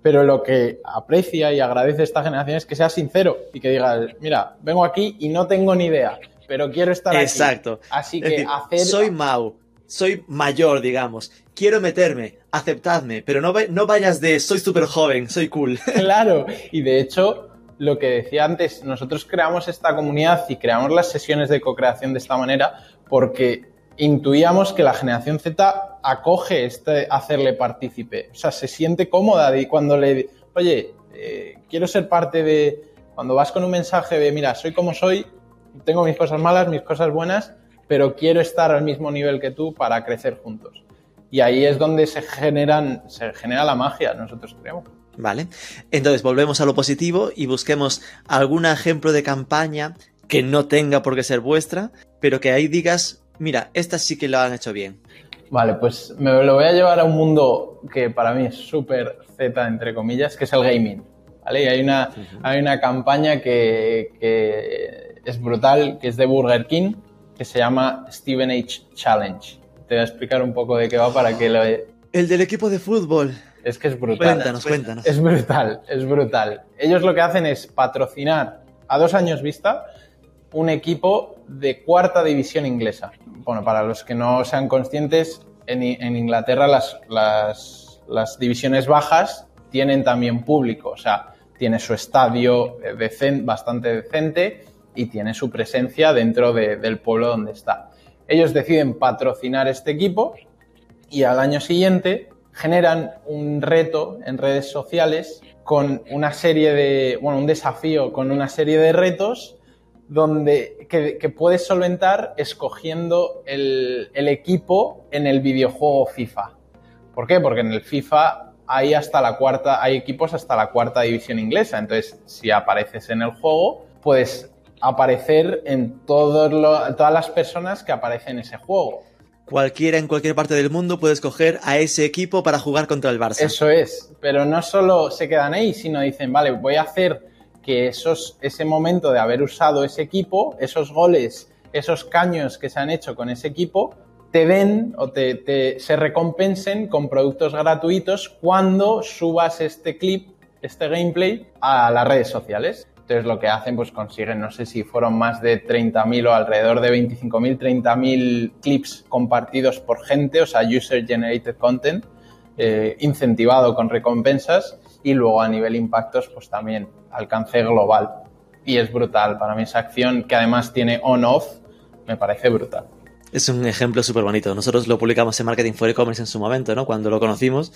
Pero lo que aprecia y agradece esta generación es que sea sincero y que diga, mira, vengo aquí y no tengo ni idea, pero quiero estar aquí. Exacto. Así que hacer... Soy Mau, soy mayor, digamos, quiero meterme, aceptadme, pero no, no vayas de soy súper joven, soy cool. *laughs* Claro, y de hecho, lo que decía antes, nosotros creamos esta comunidad y creamos las sesiones de co-creación de esta manera porque intuíamos que la generación Z acoge este hacerle partícipe, o sea, se siente cómoda y cuando le, oye, eh, quiero ser parte de, cuando vas con un mensaje de, mira, soy como soy, tengo mis cosas malas, mis cosas buenas, pero quiero estar al mismo nivel que tú para crecer juntos. Y ahí es donde se generan, se genera la magia, nosotros creemos. Vale. Entonces volvemos a lo positivo y busquemos algún ejemplo de campaña que no tenga por qué ser vuestra, pero que ahí digas, mira, esta sí que lo han hecho bien. Vale, pues me lo voy a llevar a un mundo que para mí es súper Z, entre comillas, que es el gaming. ¿Vale? Y hay una, hay una campaña que, que es brutal, que es de Burger King, que se llama Steven H. Challenge te voy a explicar un poco de qué va para que lo... El del equipo de fútbol. Es que es brutal. Cuéntanos, cuéntanos. Es brutal, es brutal. Ellos lo que hacen es patrocinar a dos años vista un equipo de cuarta división inglesa. Bueno, para los que no sean conscientes, en, Inglaterra las, divisiones bajas tienen también público, o sea, tiene su estadio bastante decente y tiene su presencia dentro del pueblo donde está. Ellos deciden patrocinar este equipo y al año siguiente generan un reto en redes sociales con una serie de, bueno, un desafío con una serie de retos donde, que, puedes solventar escogiendo el, el, equipo en el videojuego FIFA. ¿Por qué? Porque en el FIFA hay hasta la cuarta, hay equipos hasta la cuarta división inglesa. Entonces, si apareces en el juego, puedes aparecer en todas las personas que aparecen en ese juego. Cualquiera en cualquier parte del mundo puede escoger a ese equipo para jugar contra el Barça. Eso es, pero no solo se quedan ahí, sino dicen, vale, voy a hacer que esos, ese momento de haber usado ese equipo, esos goles, esos caños que se han hecho con ese equipo, te den o te, se recompensen con productos gratuitos cuando subas este clip, este gameplay a las redes sociales. Entonces lo que hacen, pues consiguen, no sé si fueron más de 30.000 o alrededor de 25.000, 30.000 clips compartidos por gente, o sea, user generated content, eh, incentivado con recompensas y luego a nivel impactos, pues también alcance global. Y es brutal para mí esa acción que además tiene on-off, me parece brutal. Es un ejemplo súper bonito. Nosotros lo publicamos en Marketing for E-Commerce en su momento, ¿no? Cuando lo conocimos,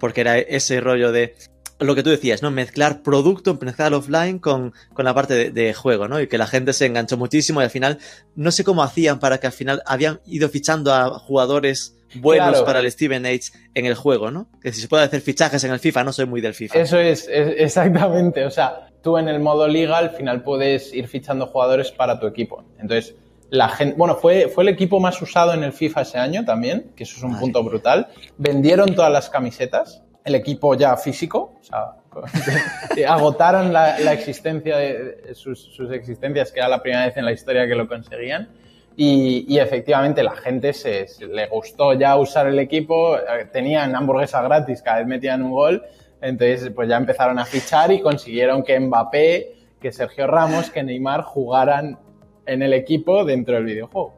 porque era ese rollo de lo que tú decías, ¿no? Mezclar producto, mezclar offline con, con la parte de, de, juego, ¿no? Y que la gente se enganchó muchísimo y al final, no sé cómo hacían para que al final habían ido fichando a jugadores buenos claro. para el Steven Age en el juego, ¿no? Que si se puede hacer fichajes en el FIFA, no soy muy del FIFA. Eso es, es exactamente. O sea, tú en el modo liga al final puedes ir fichando jugadores para tu equipo. Entonces, la gente, bueno, fue, fue el equipo más usado en el FIFA ese año también, que eso es un punto brutal. Vendieron todas las camisetas, el equipo ya físico, o sea, *laughs* agotaron la, la existencia de, de sus, sus, existencias, que era la primera vez en la historia que lo conseguían. Y, y efectivamente la gente se, se, le gustó ya usar el equipo, tenían hamburguesa gratis, cada vez metían un gol, entonces pues ya empezaron a fichar y consiguieron que Mbappé, que Sergio Ramos, que Neymar jugaran en el equipo dentro del videojuego.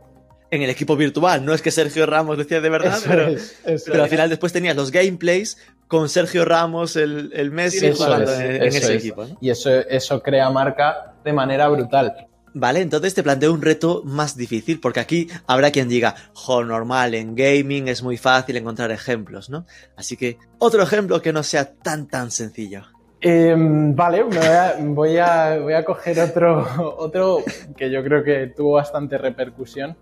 En el equipo virtual, no es que Sergio Ramos decía de verdad, eso pero, es, pero al final después tenías los gameplays con Sergio Ramos, el, el Messi Eso jugando es, en, ese es. equipo. ¿no? Y eso, eso crea marca de manera brutal. Vale, entonces te planteo un reto más difícil, porque aquí habrá quien diga, jo, normal, en gaming es muy fácil encontrar ejemplos, ¿no? Así que otro ejemplo que no sea tan tan sencillo. Eh, vale, voy, a, voy, a, voy a coger otro, *laughs* otro que yo creo que tuvo bastante repercusión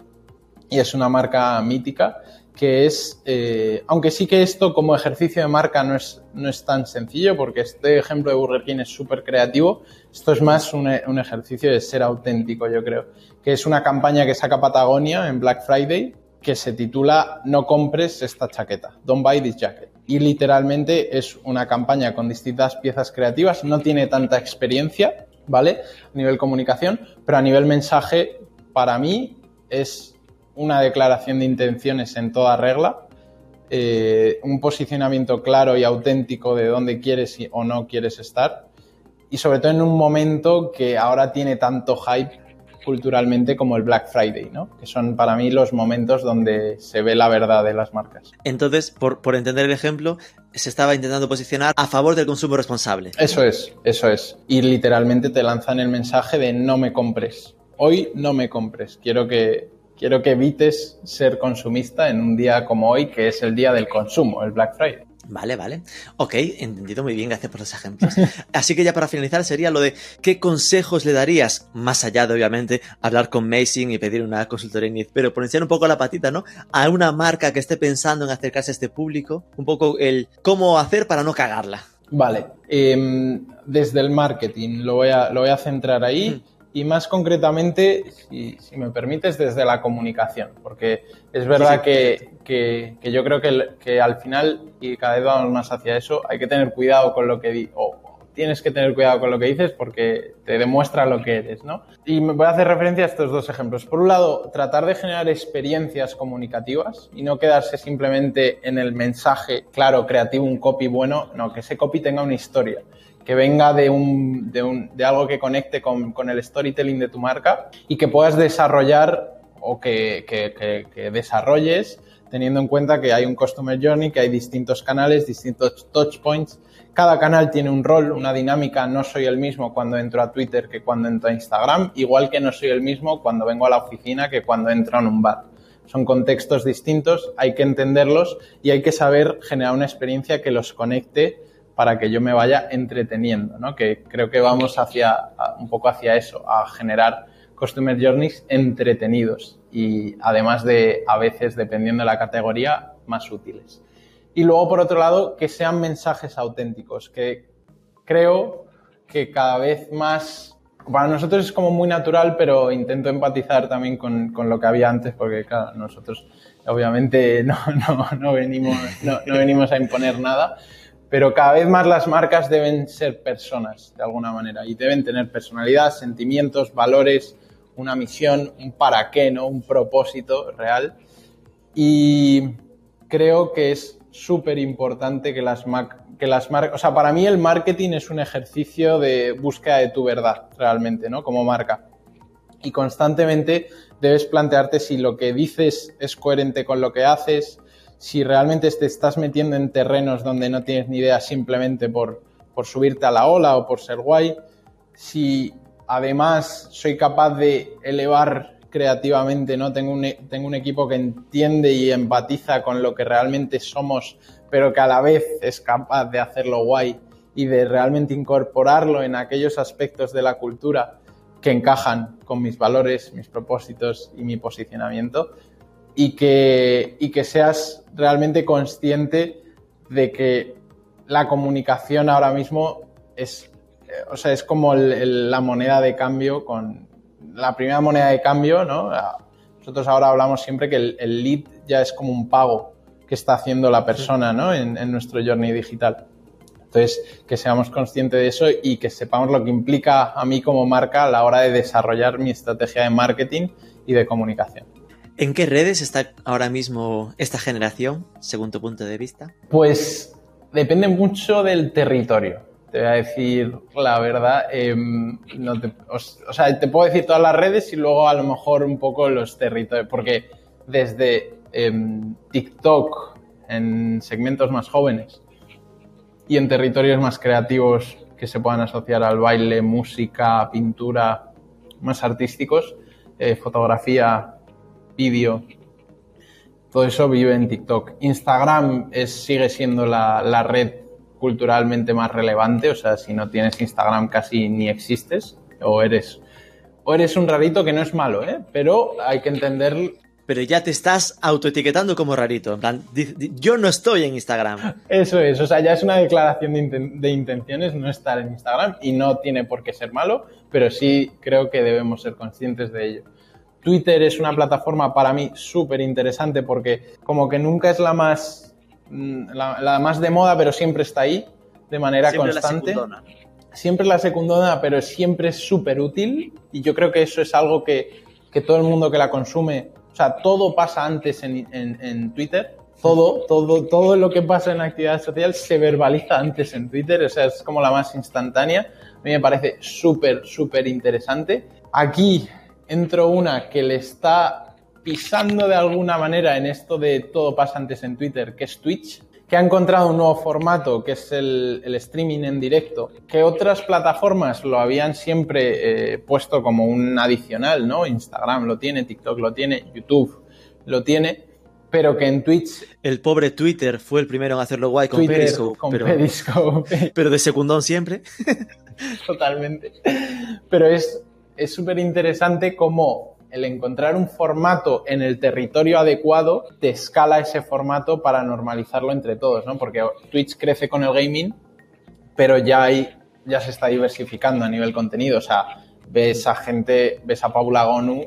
y es una marca mítica que es, eh, aunque sí que esto como ejercicio de marca no es, no es tan sencillo, porque este ejemplo de Burger King es súper creativo, esto es más un, un, ejercicio de ser auténtico, yo creo, que es una campaña que saca Patagonia en Black Friday, que se titula No compres esta chaqueta, Don't buy this jacket. Y literalmente es una campaña con distintas piezas creativas, no tiene tanta experiencia, ¿vale? A nivel comunicación, pero a nivel mensaje, para mí es una declaración de intenciones en toda regla, eh, un posicionamiento claro y auténtico de dónde quieres o no quieres estar y sobre todo en un momento que ahora tiene tanto hype culturalmente como el Black Friday, ¿no? Que son para mí los momentos donde se ve la verdad de las marcas. Entonces, por, por entender el ejemplo, se estaba intentando posicionar a favor del consumo responsable. Eso es, eso es. Y literalmente te lanzan el mensaje de no me compres. Hoy no me compres. Quiero que, quiero que evites ser consumista en un día como hoy, que es el día del consumo, el Black Friday. Vale, vale. Ok, entendido muy bien, gracias por los ejemplos. *laughs* Así que ya para finalizar sería lo de qué consejos le darías, más allá de obviamente hablar con Mazing y pedir una consultoría inicial, pero por enseñar un poco la patita, ¿no? A una marca que esté pensando en acercarse a este público, un poco el cómo hacer para no cagarla. Vale, eh, desde el marketing lo voy a, lo voy a centrar ahí. Mm y más concretamente, si, si, me permites, desde la comunicación, porque es verdad sí, sí. Que, que, que, yo creo que, que, al final, y cada vez vamos más hacia eso, hay que tener cuidado con lo que di o tienes que tener cuidado con lo que dices porque te demuestra lo que eres, ¿no? Y me voy a hacer referencia a estos dos ejemplos. Por un lado, tratar de generar experiencias comunicativas y no quedarse simplemente en el mensaje claro, creativo, un copy bueno, no, que ese copy tenga una historia que venga de, un, de, un, de algo que conecte con, con, el storytelling de tu marca y que puedas desarrollar o que, que, que, que, desarrolles teniendo en cuenta que hay un Customer Journey, que hay distintos canales, distintos touch points. Cada canal tiene un rol, una dinámica. No soy el mismo cuando entro a Twitter que cuando entro a Instagram, igual que no soy el mismo cuando vengo a la oficina que cuando entro en un bar. Son contextos distintos, hay que entenderlos y hay que saber generar una experiencia que los conecte para que yo me vaya entreteniendo, ¿no? Que creo que vamos hacia, un poco hacia eso, a generar customer journeys entretenidos y además de, a veces, dependiendo de la categoría, más útiles. Y luego, por otro lado, que sean mensajes auténticos, que creo que cada vez más, para nosotros es como muy natural, pero intento empatizar también con, con lo que había antes, porque claro, nosotros obviamente *laughs* no, no, no, venimos, no, no venimos a imponer nada, pero cada vez más las marcas deben ser personas, de alguna manera, y deben tener personalidad, sentimientos, valores, una misión, un para qué, ¿no? Un propósito real. Y creo que es súper importante que las, que las marcas, o sea, para mí el marketing es un ejercicio de búsqueda de tu verdad, realmente, ¿no? Como marca. Y constantemente debes plantearte si lo que dices es coherente con lo que haces, si realmente te estás metiendo en terrenos donde no tienes ni idea simplemente por, por subirte a la ola o por ser guay, si además soy capaz de elevar creativamente, ¿no? Tengo un, e, tengo un equipo que entiende y empatiza con lo que realmente somos, pero que a la vez es capaz de hacerlo guay y de realmente incorporarlo en aquellos aspectos de la cultura que encajan con mis valores, mis propósitos y mi posicionamiento y que, y que seas realmente consciente de que la comunicación ahora mismo es, eh, o sea, es como la moneda de cambio con la primera moneda de cambio, ¿no? Nosotros ahora hablamos siempre que el, lead ya es como un pago que está haciendo la persona, ¿no? En, en nuestro journey digital. Entonces, que seamos conscientes de eso y que sepamos lo que implica a mí como marca a la hora de desarrollar mi estrategia de marketing y de comunicación. ¿En qué redes está ahora mismo esta generación, según tu punto de vista? Pues depende mucho del territorio. Te voy a decir la verdad. Em, o, sea, te puedo decir todas las redes y luego a lo mejor un poco los territorios. Porque desde em, TikTok en segmentos más jóvenes y en territorios más creativos que se puedan asociar al baile, música, pintura, más artísticos, eh, fotografía, vídeo, todo eso vive en TikTok. Instagram es, sigue siendo la, red culturalmente más relevante, o sea, si no tienes Instagram casi ni existes, o eres, o eres un rarito que no es malo, ¿eh? pero hay que entender pero ya te estás autoetiquetando como rarito. En plan, yo no estoy en Instagram. Eso es, o sea, ya es una declaración de, de, intenciones no estar en Instagram y no tiene por qué ser malo, pero sí creo que debemos ser conscientes de ello. Twitter es una plataforma para mí súper interesante porque como que nunca es la más, mm, la, más de moda, pero siempre está ahí de manera constante. siempre la secundona, pero siempre es súper útil y yo creo que eso es algo que, que, todo el mundo que la consume, o sea, todo pasa antes en, en, Twitter, todo, todo, todo lo que pasa en la actividad social se verbaliza antes en Twitter, o sea, es como la más instantánea. A mí me parece súper, súper interesante. Aquí entro una que le está pisando de alguna manera en esto de todo pasa antes en Twitter, que es Twitch, que ha encontrado un nuevo formato, que es el, streaming en directo, que otras plataformas lo habían siempre eh, puesto como un adicional, ¿no? Instagram lo tiene, TikTok lo tiene, YouTube lo tiene, pero que en Twitch... El pobre Twitter fue el primero en hacerlo guay con Periscope. Con pero, Periscope. *laughs* pero de secundón siempre. Totalmente. Pero es es súper interesante cómo el encontrar un formato en el territorio adecuado te escala ese formato para normalizarlo entre todos, ¿no? Porque Twitch crece con el gaming, pero ya hay, ya se está diversificando a nivel contenido. O sea, ves a gente, ves a Paula Gonu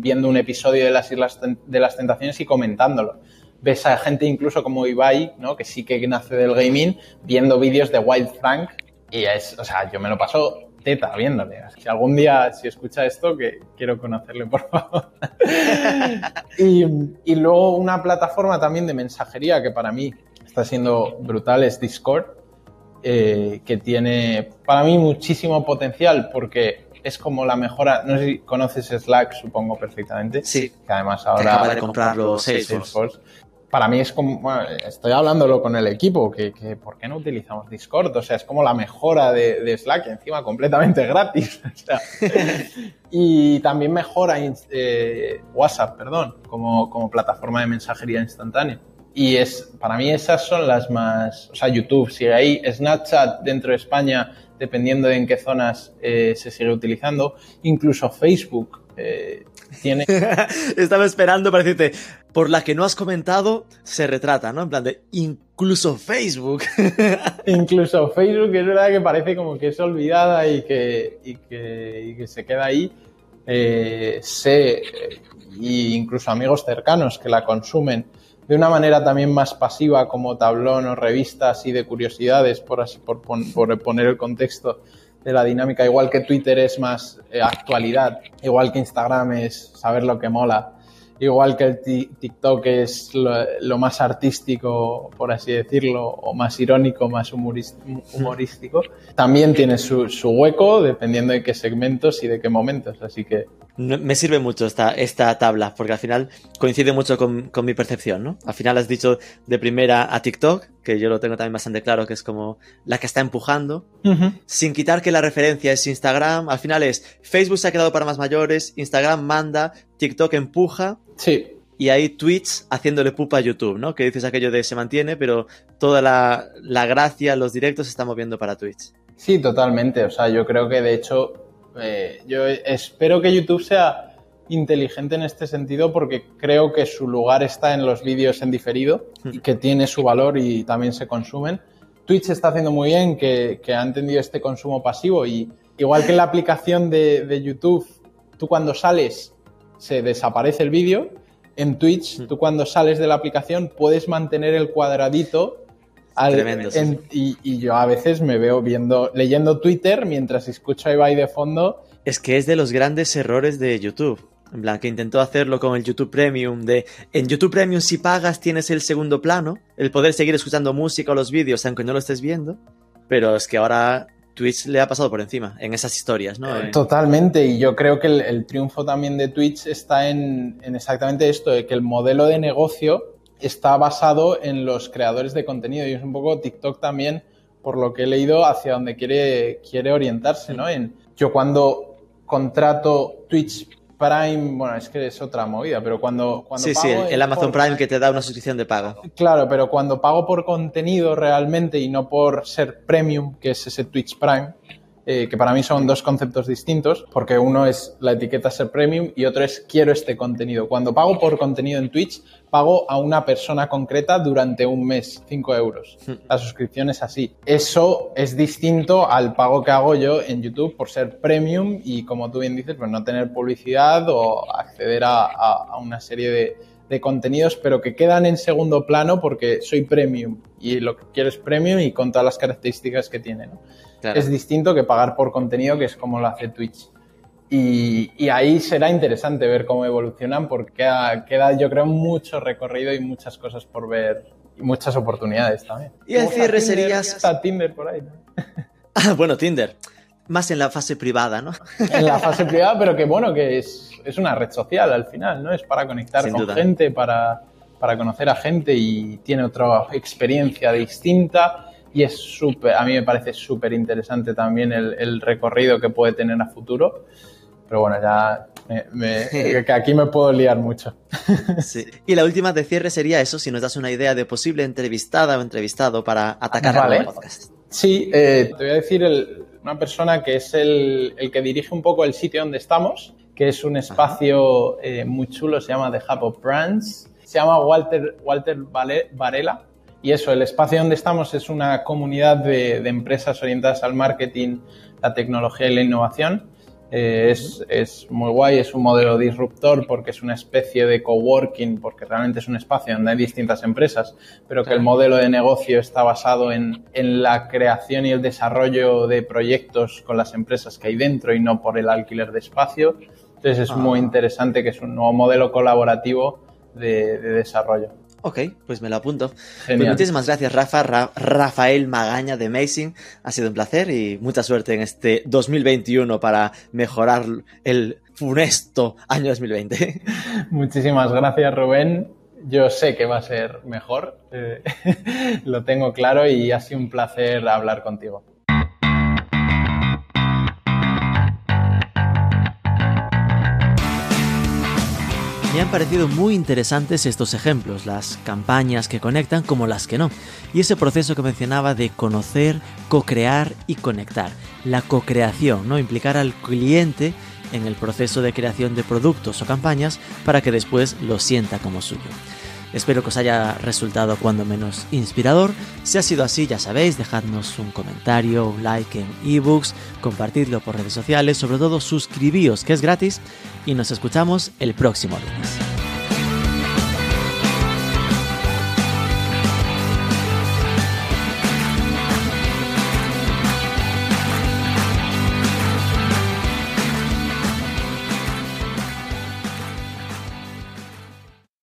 viendo un episodio de las Islas de las Tentaciones y comentándolo. Ves a gente incluso como Ibai, ¿no? que sí que nace del gaming, viendo vídeos de Wild Frank y es, o sea, yo me lo paso teta viéndole. Si algún día, si escucha esto, que quiero conocerle, por favor. *laughs* y, luego una plataforma también de mensajería que para mí está siendo brutal es Discord, eh, que tiene para mí muchísimo potencial porque es como la mejora. No sé si conoces Slack, supongo perfectamente. Sí. Que además ahora. Acaba de comprarlo Salesforce para mí es como, bueno, estoy hablándolo con el equipo, que, que, ¿por qué no utilizamos Discord? O sea, es como la mejora de, de Slack, encima completamente *laughs* gratis. O sea, *laughs* y también mejora eh, WhatsApp, perdón, como, como plataforma de mensajería instantánea. Y es, para mí esas son las más, o sea, YouTube sigue ahí, Snapchat dentro de España, dependiendo de en qué zonas eh, se sigue utilizando, incluso Facebook eh, tiene... *laughs* Estaba esperando para decirte, por la que no has comentado, se retrata, ¿no? En plan de, incluso Facebook. *laughs* incluso Facebook, es verdad que parece como que es olvidada y que, y que, se queda ahí. Eh, sé, y incluso amigos cercanos que la consumen de una manera también más pasiva como tablón o revistas y de curiosidades, por, así, por, por poner el contexto, de la dinámica, igual que Twitter es más eh, actualidad, igual que Instagram es saber lo que mola, igual que el TikTok es lo, más artístico, por así decirlo, o más irónico, más humorístico, también tiene su, hueco dependiendo de qué segmentos y de qué momentos, así que... Me sirve mucho esta, esta tabla, porque al final coincide mucho con, con mi percepción, ¿no? Al final has dicho de primera a TikTok, que yo lo tengo también bastante claro, que es como la que está empujando, sin quitar que la referencia es Instagram, al final es Facebook se ha quedado para más mayores, Instagram manda, TikTok empuja. Sí. Y ahí Twitch haciéndole pupa a YouTube, ¿no? Que dices aquello de se mantiene, pero toda la, la gracia, los directos se están moviendo para Twitch. Sí, totalmente. O sea, yo creo que de hecho, eh, yo espero que YouTube sea inteligente en este sentido porque creo que su lugar está en los vídeos en diferido y que tiene su valor y también se consumen. Twitch está haciendo muy bien que, ha entendido este consumo pasivo y igual que en la aplicación de, YouTube, tú cuando sales se desaparece el vídeo, en Twitch tú cuando sales de la aplicación puedes mantener el cuadradito y, y, yo a veces me veo viendo, leyendo Twitter mientras escucho a Ibai de fondo. Es que es de los grandes errores de YouTube. En plan, que intentó hacerlo con el YouTube Premium, de en YouTube Premium si pagas tienes el segundo plano, el poder seguir escuchando música o los vídeos aunque no lo estés viendo, pero es que ahora Twitch le ha pasado por encima en esas historias, ¿no? Eh, totalmente, y yo creo que el, triunfo también de Twitch está en, en, exactamente esto, de que el modelo de negocio está basado en los creadores de contenido y es un poco TikTok también, por lo que he leído, hacia donde quiere, quiere orientarse, ¿no? En, yo cuando contrato Twitch Prime, bueno, es que es otra movida, pero cuando, cuando sí, sí, el, Amazon Prime que te da una suscripción de pago. Claro, pero cuando pago por contenido realmente y no por ser premium, que es ese Twitch Prime, eh, que para mí son dos conceptos distintos, porque uno es la etiqueta ser premium y otro es quiero este contenido. Cuando pago por contenido en Twitch, pago a una persona concreta durante un mes, 5 euros. La suscripción es así. Eso es distinto al pago que hago yo en YouTube por ser premium y, como tú bien dices, pues no tener publicidad o acceder a, una serie de, de contenidos, pero que quedan en segundo plano porque soy premium y lo que quiero es premium y con todas las características que tiene. Es distinto que pagar por contenido, que es como lo hace Twitch. Y, ahí será interesante ver cómo evolucionan porque queda, yo creo, mucho recorrido y muchas cosas por ver y muchas oportunidades también. Y el cierre sería... Está Tinder por ahí. *laughs* Ah, bueno, Tinder. Más en la fase privada, ¿no? *laughs* En la fase privada, pero que bueno, que es, una red social al final, ¿no? Es para conectar con gente, para, para conocer a gente y tiene otra experiencia distinta y es súper, a mí me parece súper interesante también el, recorrido que puede tener a futuro. Pero bueno, ya *laughs* que aquí me puedo liar mucho. *laughs* Sí. Y la última de cierre sería eso, si nos das una idea de posible entrevistada o entrevistado para atacar vale. el podcast. Sí, eh, te voy a decir una persona que es el, el, que dirige un poco el sitio donde estamos, que es un espacio eh, muy chulo, se llama The Hub of Brands. Se llama Walter, Walter Varela y eso, el espacio donde estamos es una comunidad de, empresas orientadas al marketing, la tecnología y la innovación. Eh, es, es, muy guay, es un modelo disruptor porque es una especie de coworking, porque realmente es un espacio donde hay distintas empresas, pero que el modelo de negocio está basado en, en, la creación y el desarrollo de proyectos con las empresas que hay dentro y no por el alquiler de espacio. Entonces es muy ah. interesante que es un nuevo modelo colaborativo de, de desarrollo. Ok, pues me lo apunto. Pues muchísimas gracias, Rafa. Rafael Magaña de Amazing. Ha sido un placer y mucha suerte en este 2021 para mejorar el funesto año 2020. *laughs* Muchísimas gracias, Rubén. Yo sé que va a ser mejor, eh, *laughs* lo tengo claro y ha sido un placer hablar contigo. Me han parecido muy interesantes estos ejemplos, las campañas que conectan como las que no, y ese proceso que mencionaba de conocer, co-crear y conectar. La co-creación, ¿no? Implicar al cliente en el proceso de creación de productos o campañas para que después lo sienta como suyo. Espero que os haya resultado cuando menos inspirador. Si ha sido así, ya sabéis, dejadnos un comentario, un like en ebooks, compartidlo por redes sociales, sobre todo suscribíos, que es gratis, y nos escuchamos el próximo lunes.